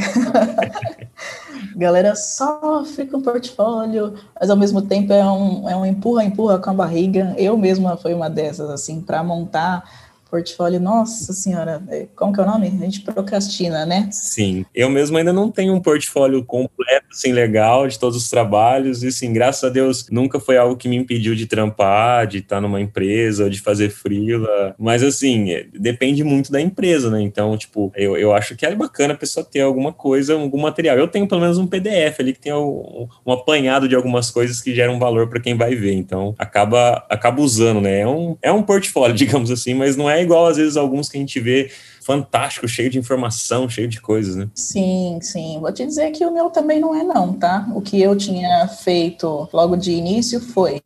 Galera sofre com portfólio, mas ao mesmo tempo é um, é um empurra, empurra com a barriga. Eu mesma fui uma dessas, assim, para montar portfólio, nossa senhora, é, como que é o nome? A gente procrastina, né? Sim, eu mesmo ainda não tenho um portfólio completo, assim, legal de todos os trabalhos, e sim, graças a Deus, nunca foi algo que me impediu de trampar, de estar numa empresa, de fazer freela, mas assim, é, depende muito da empresa, né? Então, tipo, eu, eu acho que é bacana a pessoa ter alguma coisa, algum material. Eu tenho pelo menos um PDF ali que tem um, um apanhado de algumas coisas que geram valor para quem vai ver, então acaba, acaba usando, né? É um, é um portfólio, digamos assim, mas não é igual, às vezes, alguns que a gente vê fantástico, cheio de informação, cheio de coisas, né? Sim, sim. Vou te dizer que o meu também não é, não, tá? O que eu tinha feito logo de início foi.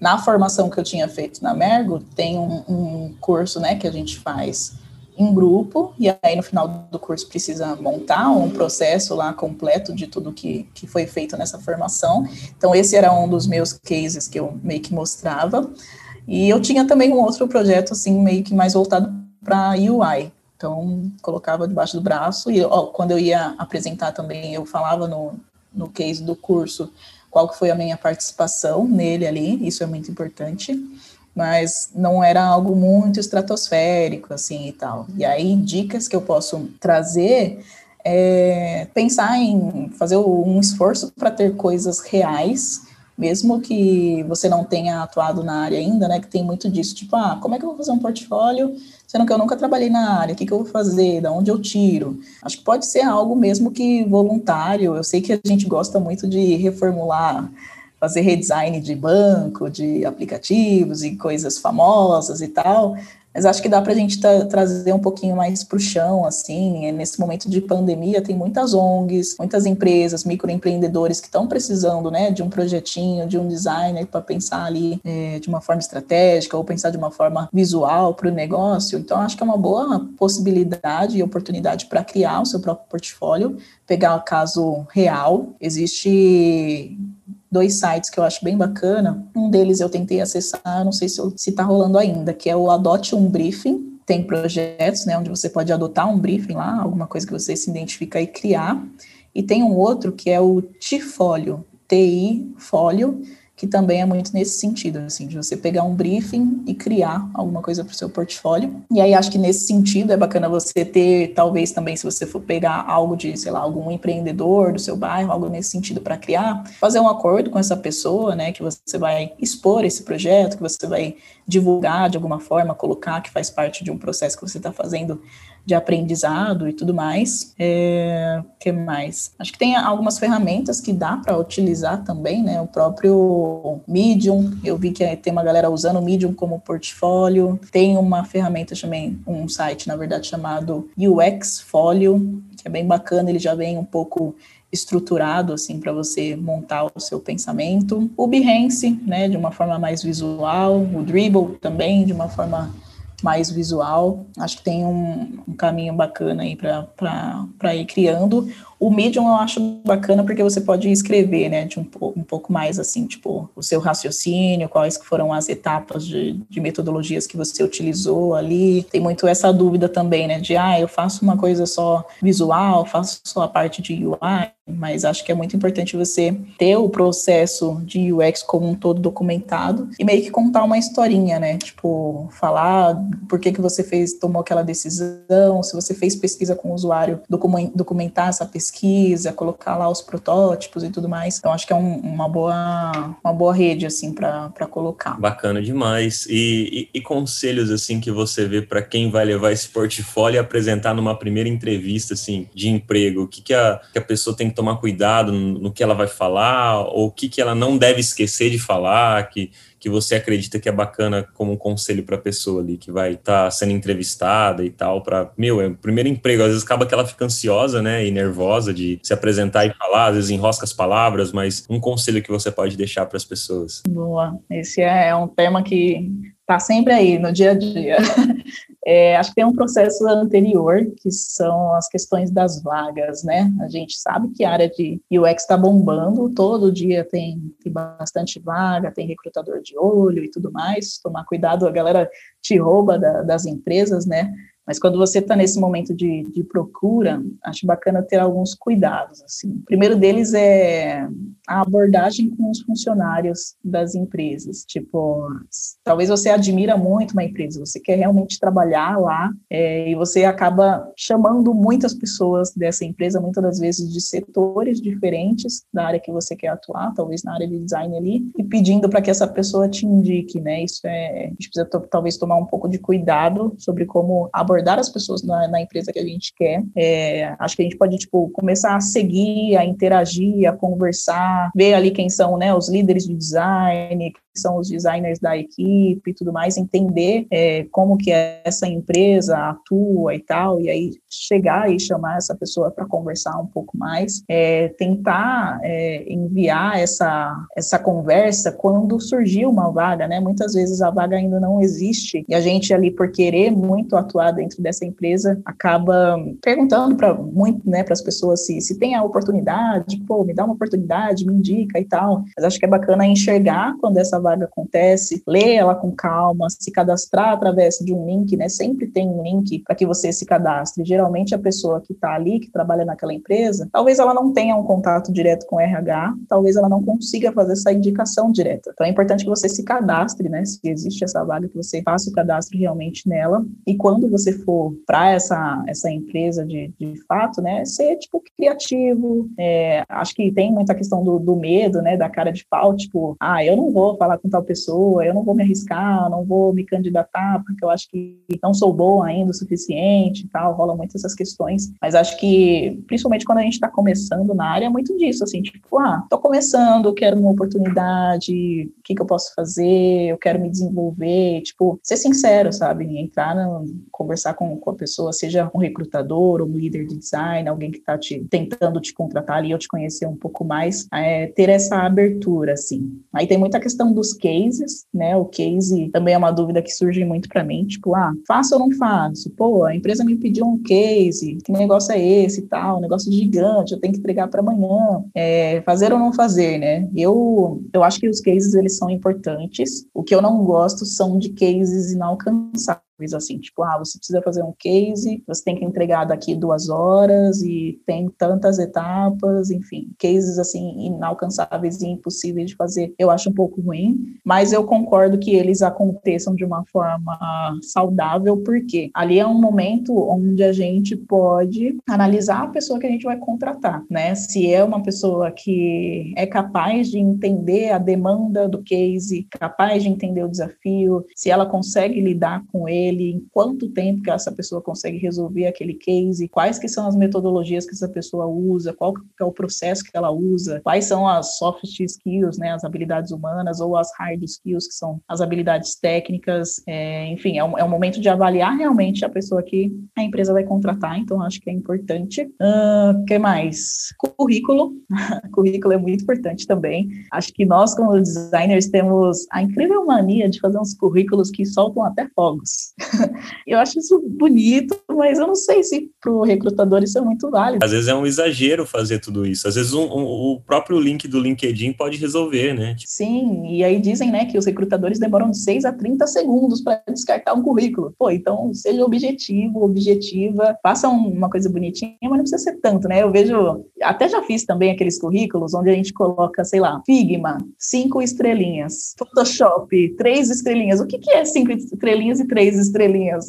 Na formação que eu tinha feito na Mergo, tem um, um curso, né, que a gente faz em grupo, e aí no final do curso precisa montar um processo lá completo de tudo que, que foi feito nessa formação. Então, esse era um dos meus cases que eu meio que mostrava. E eu tinha também um outro projeto, assim, meio que mais voltado para UI. Então, colocava debaixo do braço e ó, quando eu ia apresentar também, eu falava no, no case do curso qual que foi a minha participação nele ali, isso é muito importante, mas não era algo muito estratosférico, assim, e tal. E aí, dicas que eu posso trazer é pensar em fazer um esforço para ter coisas reais mesmo que você não tenha atuado na área ainda, né, que tem muito disso, tipo, ah, como é que eu vou fazer um portfólio, sendo que eu nunca trabalhei na área, o que, que eu vou fazer, da onde eu tiro? Acho que pode ser algo mesmo que voluntário, eu sei que a gente gosta muito de reformular, fazer redesign de banco, de aplicativos e coisas famosas e tal, mas acho que dá para a gente trazer um pouquinho mais para o chão, assim, nesse momento de pandemia tem muitas ONGs, muitas empresas, microempreendedores que estão precisando, né, de um projetinho, de um designer para pensar ali é, de uma forma estratégica ou pensar de uma forma visual para o negócio, então acho que é uma boa possibilidade e oportunidade para criar o seu próprio portfólio, pegar o caso real, existe dois sites que eu acho bem bacana. Um deles eu tentei acessar, não sei se está rolando ainda, que é o Adote um Briefing. Tem projetos, né, onde você pode adotar um briefing lá, alguma coisa que você se identifica e criar. E tem um outro que é o Tifólio, TI Fólio, que também é muito nesse sentido, assim, de você pegar um briefing e criar alguma coisa para o seu portfólio. E aí acho que nesse sentido é bacana você ter, talvez também, se você for pegar algo de, sei lá, algum empreendedor do seu bairro, algo nesse sentido para criar, fazer um acordo com essa pessoa, né, que você vai expor esse projeto, que você vai divulgar de alguma forma, colocar que faz parte de um processo que você está fazendo de aprendizado e tudo mais. É, que mais? Acho que tem algumas ferramentas que dá para utilizar também, né? O próprio Medium, eu vi que tem uma galera usando o Medium como portfólio. Tem uma ferramenta também, um site, na verdade, chamado UX Folio, que é bem bacana, ele já vem um pouco estruturado assim para você montar o seu pensamento. O Behance, né, de uma forma mais visual, o Dribble também de uma forma mais visual. Acho que tem um, um caminho bacana aí para ir criando. O Medium eu acho bacana porque você pode escrever, né, de um, um pouco mais assim, tipo, o seu raciocínio, quais foram as etapas de, de metodologias que você utilizou ali. Tem muito essa dúvida também, né, de, ah, eu faço uma coisa só visual, faço só a parte de UI, mas acho que é muito importante você ter o processo de UX como um todo documentado e meio que contar uma historinha, né? Tipo, falar por que, que você fez, tomou aquela decisão, se você fez pesquisa com o usuário, documentar essa pesquisa pesquisa, colocar lá os protótipos e tudo mais. Então acho que é um, uma boa uma boa rede assim para colocar. Bacana demais. E, e, e, conselhos assim que você vê para quem vai levar esse portfólio e apresentar numa primeira entrevista assim de emprego, o que, que, a, que a pessoa tem que tomar cuidado no, no que ela vai falar ou o que, que ela não deve esquecer de falar, que que você acredita que é bacana como um conselho para a pessoa ali que vai estar tá sendo entrevistada e tal, para, meu, é o primeiro emprego, às vezes acaba que ela fica ansiosa, né, e nervosa de se apresentar e falar, às vezes enrosca as palavras, mas um conselho que você pode deixar para as pessoas. Boa, esse é um tema que está sempre aí no dia a dia. É, acho que tem um processo anterior, que são as questões das vagas, né? A gente sabe que a área de UX está bombando, todo dia tem, tem bastante vaga, tem recrutador de olho e tudo mais. Tomar cuidado, a galera te rouba da, das empresas, né? Mas quando você está nesse momento de, de, procura, acho bacana ter alguns cuidados. Assim. O primeiro deles é a abordagem com os funcionários das empresas. Tipo, talvez você admira muito uma empresa, você quer realmente trabalhar lá é, e você acaba chamando muitas pessoas dessa empresa, muitas das vezes de setores diferentes da área que você quer atuar, talvez na área de design ali, e pedindo para que essa pessoa te indique, né? Isso é, a gente precisa talvez tomar um pouco de cuidado sobre como abordar abordar as pessoas na, na empresa que a gente quer. É, acho que a gente pode, tipo, começar a seguir, a interagir, a conversar, ver ali quem são, né, os líderes de design, são os designers da equipe e tudo mais, entender é, como que essa empresa atua e tal, e aí chegar e chamar essa pessoa para conversar um pouco mais, é, tentar é, enviar essa, essa conversa quando surgiu uma vaga, né? Muitas vezes a vaga ainda não existe e a gente ali por querer muito atuar dentro dessa empresa acaba perguntando para muito, né, para as pessoas se, se tem a oportunidade, pô, me dá uma oportunidade, me indica e tal. Mas acho que é bacana enxergar quando essa vaga acontece, ler ela com calma, se cadastrar através de um link, né? Sempre tem um link para que você se cadastre. Geralmente a pessoa que está ali, que trabalha naquela empresa, talvez ela não tenha um contato direto com o RH, talvez ela não consiga fazer essa indicação direta. Então é importante que você se cadastre, né? Se existe essa vaga, que você faça o cadastro realmente nela. E quando você for para essa, essa empresa de, de fato, né? Ser tipo criativo. É, acho que tem muita questão do, do medo, né? Da cara de pau, tipo, ah, eu não vou falar com tal pessoa, eu não vou me arriscar, não vou me candidatar, porque eu acho que não sou boa ainda o suficiente e tal, rola muito essas questões, mas acho que, principalmente quando a gente está começando na área, é muito disso, assim, tipo, ah, tô começando, quero uma oportunidade, o que, que eu posso fazer, eu quero me desenvolver, tipo, ser sincero, sabe, entrar, no, conversar com, com a pessoa, seja um recrutador, um líder de design, alguém que está te, tentando te contratar ali, ou te conhecer um pouco mais, é, ter essa abertura, assim. Aí tem muita questão dos cases, né? O case também é uma dúvida que surge muito para mim, tipo, ah, faço ou não faço? Pô, a empresa me pediu um case, que negócio é esse e tal, um negócio gigante, eu tenho que entregar para amanhã, é, fazer ou não fazer, né? Eu, eu acho que os cases eles são importantes. O que eu não gosto são de cases inalcançáveis assim, tipo, ah, você precisa fazer um case, você tem que entregar daqui duas horas e tem tantas etapas, enfim, cases assim inalcançáveis e impossíveis de fazer, eu acho um pouco ruim, mas eu concordo que eles aconteçam de uma forma saudável, porque ali é um momento onde a gente pode analisar a pessoa que a gente vai contratar, né? Se é uma pessoa que é capaz de entender a demanda do case, capaz de entender o desafio, se ela consegue lidar com ele ele, em quanto tempo que essa pessoa consegue resolver aquele case, quais que são as metodologias que essa pessoa usa, qual é o processo que ela usa, quais são as soft skills, né, as habilidades humanas, ou as hard skills, que são as habilidades técnicas, é, enfim, é um, é um momento de avaliar realmente a pessoa que a empresa vai contratar, então acho que é importante. O uh, que mais? Currículo, currículo é muito importante também. Acho que nós, como designers, temos a incrível mania de fazer uns currículos que soltam até fogos. eu acho isso bonito, mas eu não sei se para o recrutador isso é muito válido. Às vezes é um exagero fazer tudo isso. Às vezes um, um, o próprio link do LinkedIn pode resolver, né? Tipo... Sim, e aí dizem né, que os recrutadores demoram de 6 a 30 segundos para descartar um currículo. Pô, então seja objetivo, objetiva, faça uma coisa bonitinha, mas não precisa ser tanto, né? Eu vejo, até já fiz também aqueles currículos onde a gente coloca, sei lá, Figma, cinco estrelinhas, Photoshop, três estrelinhas. O que, que é cinco estrelinhas e três estrelinhas?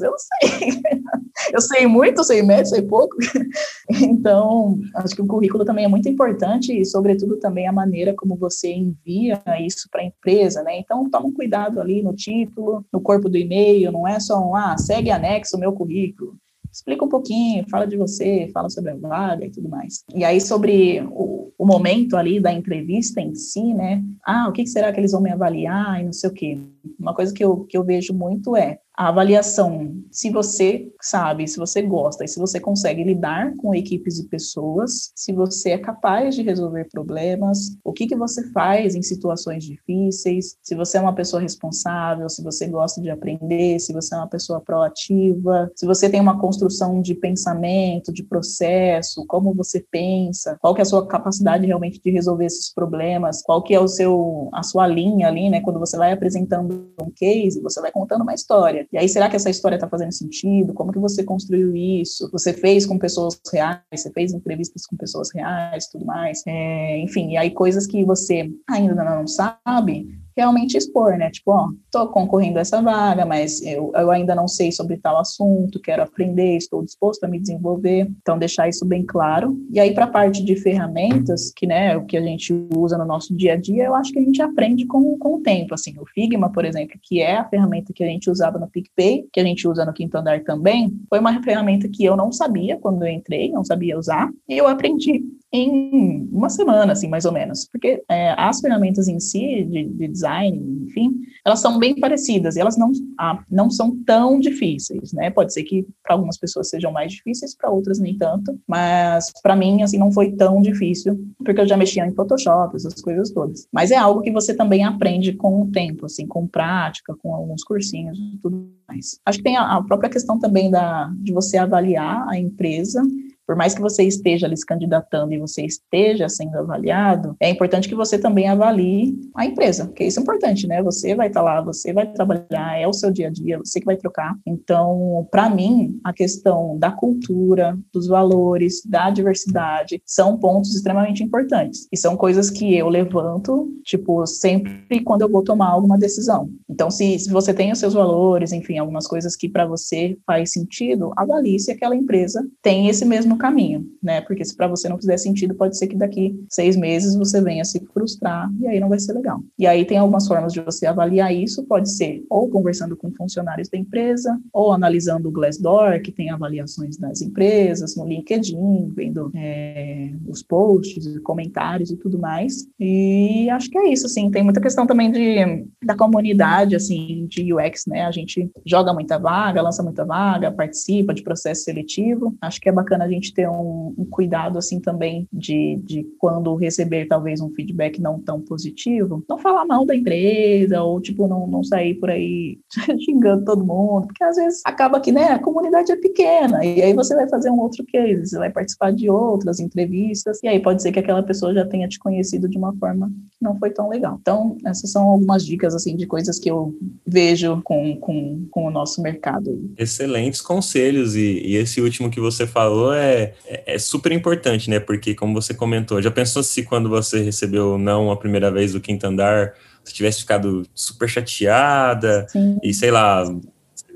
Eu sei. eu sei muito, sei médio, sei pouco. então, acho que o currículo também é muito importante e, sobretudo, também a maneira como você envia isso para a empresa, né? Então, toma um cuidado ali no título, no corpo do e-mail, não é só um, ah, segue anexo o meu currículo explica um pouquinho, fala de você, fala sobre a vaga e tudo mais. E aí, sobre o, o momento ali da entrevista em si, né? Ah, o que será que eles vão me avaliar e não sei o quê. Uma coisa que eu, que eu vejo muito é, a avaliação, se você sabe, se você gosta e se você consegue lidar com equipes e pessoas, se você é capaz de resolver problemas, o que, que você faz em situações difíceis, se você é uma pessoa responsável, se você gosta de aprender, se você é uma pessoa proativa, se você tem uma construção de pensamento, de processo, como você pensa, qual que é a sua capacidade realmente de resolver esses problemas, qual que é o seu a sua linha ali, né, quando você vai apresentando um case, você vai contando uma história. E aí, será que essa história está fazendo sentido? Como que você construiu isso? Você fez com pessoas reais? Você fez entrevistas com pessoas reais, tudo mais? É, enfim, e aí coisas que você ainda não sabe, realmente expor, né? Tipo, ó, tô concorrendo a essa vaga, mas eu, eu ainda não sei sobre tal assunto, quero aprender, estou disposto a me desenvolver. Então, deixar isso bem claro. E aí, para a parte de ferramentas, que, né, o que a gente usa no nosso dia a dia, eu acho que a gente aprende com, com o tempo, assim. O Figma, por exemplo, que é a ferramenta que a gente usava no PicPay, que a gente usa no Quinto Andar também, foi uma ferramenta que eu não sabia quando eu entrei, não sabia usar, e eu aprendi em uma semana, assim, mais ou menos. Porque é, as ferramentas em si, de, de, design, enfim, elas são bem parecidas e elas não, ah, não são tão difíceis, né? Pode ser que para algumas pessoas sejam mais difíceis, para outras nem tanto, mas para mim, assim, não foi tão difícil, porque eu já mexia em Photoshop, essas coisas todas. Mas é algo que você também aprende com o tempo, assim, com prática, com alguns cursinhos e tudo mais. Acho que tem a, a própria questão também da, de você avaliar a empresa por mais que você esteja ali se candidatando e você esteja sendo avaliado, é importante que você também avalie a empresa, porque isso é importante, né? Você vai estar lá, você vai trabalhar, é o seu dia a dia, você que vai trocar. Então, para mim, a questão da cultura, dos valores, da diversidade, são pontos extremamente importantes. E são coisas que eu levanto, tipo, sempre quando eu vou tomar alguma decisão. Então, se, se você tem os seus valores, enfim, algumas coisas que para você faz sentido, avalie se aquela empresa tem esse mesmo caminho, né? Porque se para você não fizer sentido, pode ser que daqui seis meses você venha se frustrar e aí não vai ser legal. E aí tem algumas formas de você avaliar isso, pode ser ou conversando com funcionários da empresa, ou analisando o Glassdoor, que tem avaliações das empresas, no LinkedIn, vendo é, os posts, comentários e tudo mais. E acho que é isso, assim, tem muita questão também de, da comunidade, assim, de UX, né? A gente joga muita vaga, lança muita vaga, participa de processo seletivo. Acho que é bacana a gente gente ter um, um cuidado assim também de, de quando receber talvez um feedback não tão positivo, não falar mal da empresa ou tipo não, não sair por aí xingando todo mundo, porque às vezes acaba que né, a comunidade é pequena e aí você vai fazer um outro case, você vai participar de outras entrevistas e aí pode ser que aquela pessoa já tenha te conhecido de uma forma que não foi tão legal. Então, essas são algumas dicas assim de coisas que eu vejo com, com, com o nosso mercado. Excelentes conselhos e, e esse último que você falou é é, é, super importante, né? Porque, como você comentou, já pensou se quando você recebeu não a primeira vez o quinto andar, você tivesse ficado super chateada Sim. e sei lá,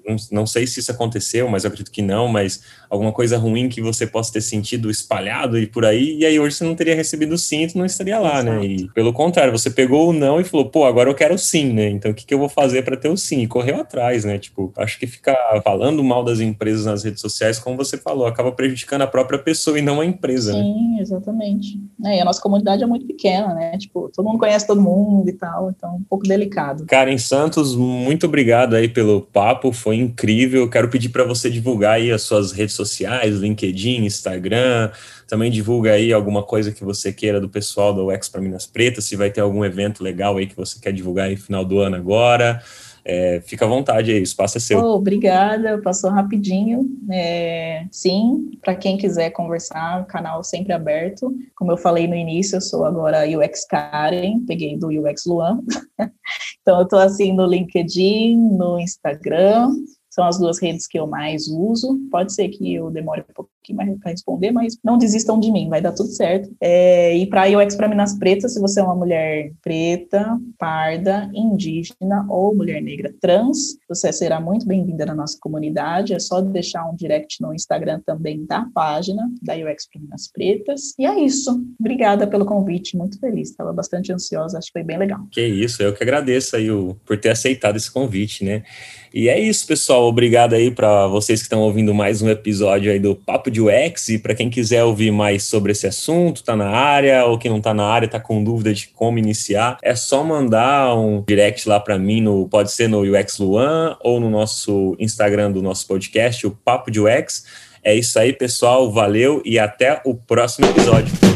não, não sei se isso aconteceu, mas eu acredito que não, mas alguma coisa ruim que você possa ter sentido espalhado e por aí, e aí hoje você não teria recebido o sim, tu não estaria lá, né? Exato. né? E pelo contrário, você pegou o não e falou, pô, agora eu quero o sim, né? Então o que, que eu vou fazer para ter o sim? E correu atrás, né? Tipo, acho que ficar falando mal das empresas nas redes sociais, como você falou, acaba prejudicando a própria pessoa e não a empresa, sim, né? Sim, exatamente. É, e a nossa comunidade é muito pequena, né? Tipo, todo mundo conhece todo mundo e tal, então um pouco delicado. Karen Santos, muito obrigado aí pelo papo, foi incrível. Quero pedir para você divulgar aí as suas redes sociais, LinkedIn, Instagram. Também divulga aí alguma coisa que você queira do pessoal do UX para Minas Pretas, se vai ter algum evento legal aí que você quer divulgar aí no final do ano agora. É, fica à vontade aí, o espaço é seu. Oh, obrigada, passou rapidinho. É, sim, para quem quiser conversar, o canal sempre aberto. Como eu falei no início, eu sou agora UX Karen, peguei do UX Luan. então, eu estou assim no LinkedIn, no Instagram, São as duas redes que eu mais uso. Pode ser que eu demore um pouquinho mais para responder, mas não desistam de mim, vai dar tudo certo. É, e para UX para Minas Pretas, se você é uma mulher preta, parda, indígena ou mulher negra trans, você será muito bem-vinda na nossa comunidade. É só deixar um direct no Instagram também da página da UX para Minas Pretas. E é isso. Obrigada pelo convite, muito feliz. Estava bastante ansiosa, acho que foi bem legal. Que isso, eu que agradeço aí o, por ter aceitado esse convite, né? E é isso, pessoal. Obrigado aí para vocês que estão ouvindo mais um episódio aí do Papo de UX. E para quem quiser ouvir mais sobre esse assunto, tá na área, ou quem não tá na área, tá com dúvida de como iniciar, é só mandar um direct lá para mim, no, pode ser no UX Luan ou no nosso Instagram do nosso podcast, o Papo de UX. É isso aí, pessoal. Valeu e até o próximo episódio.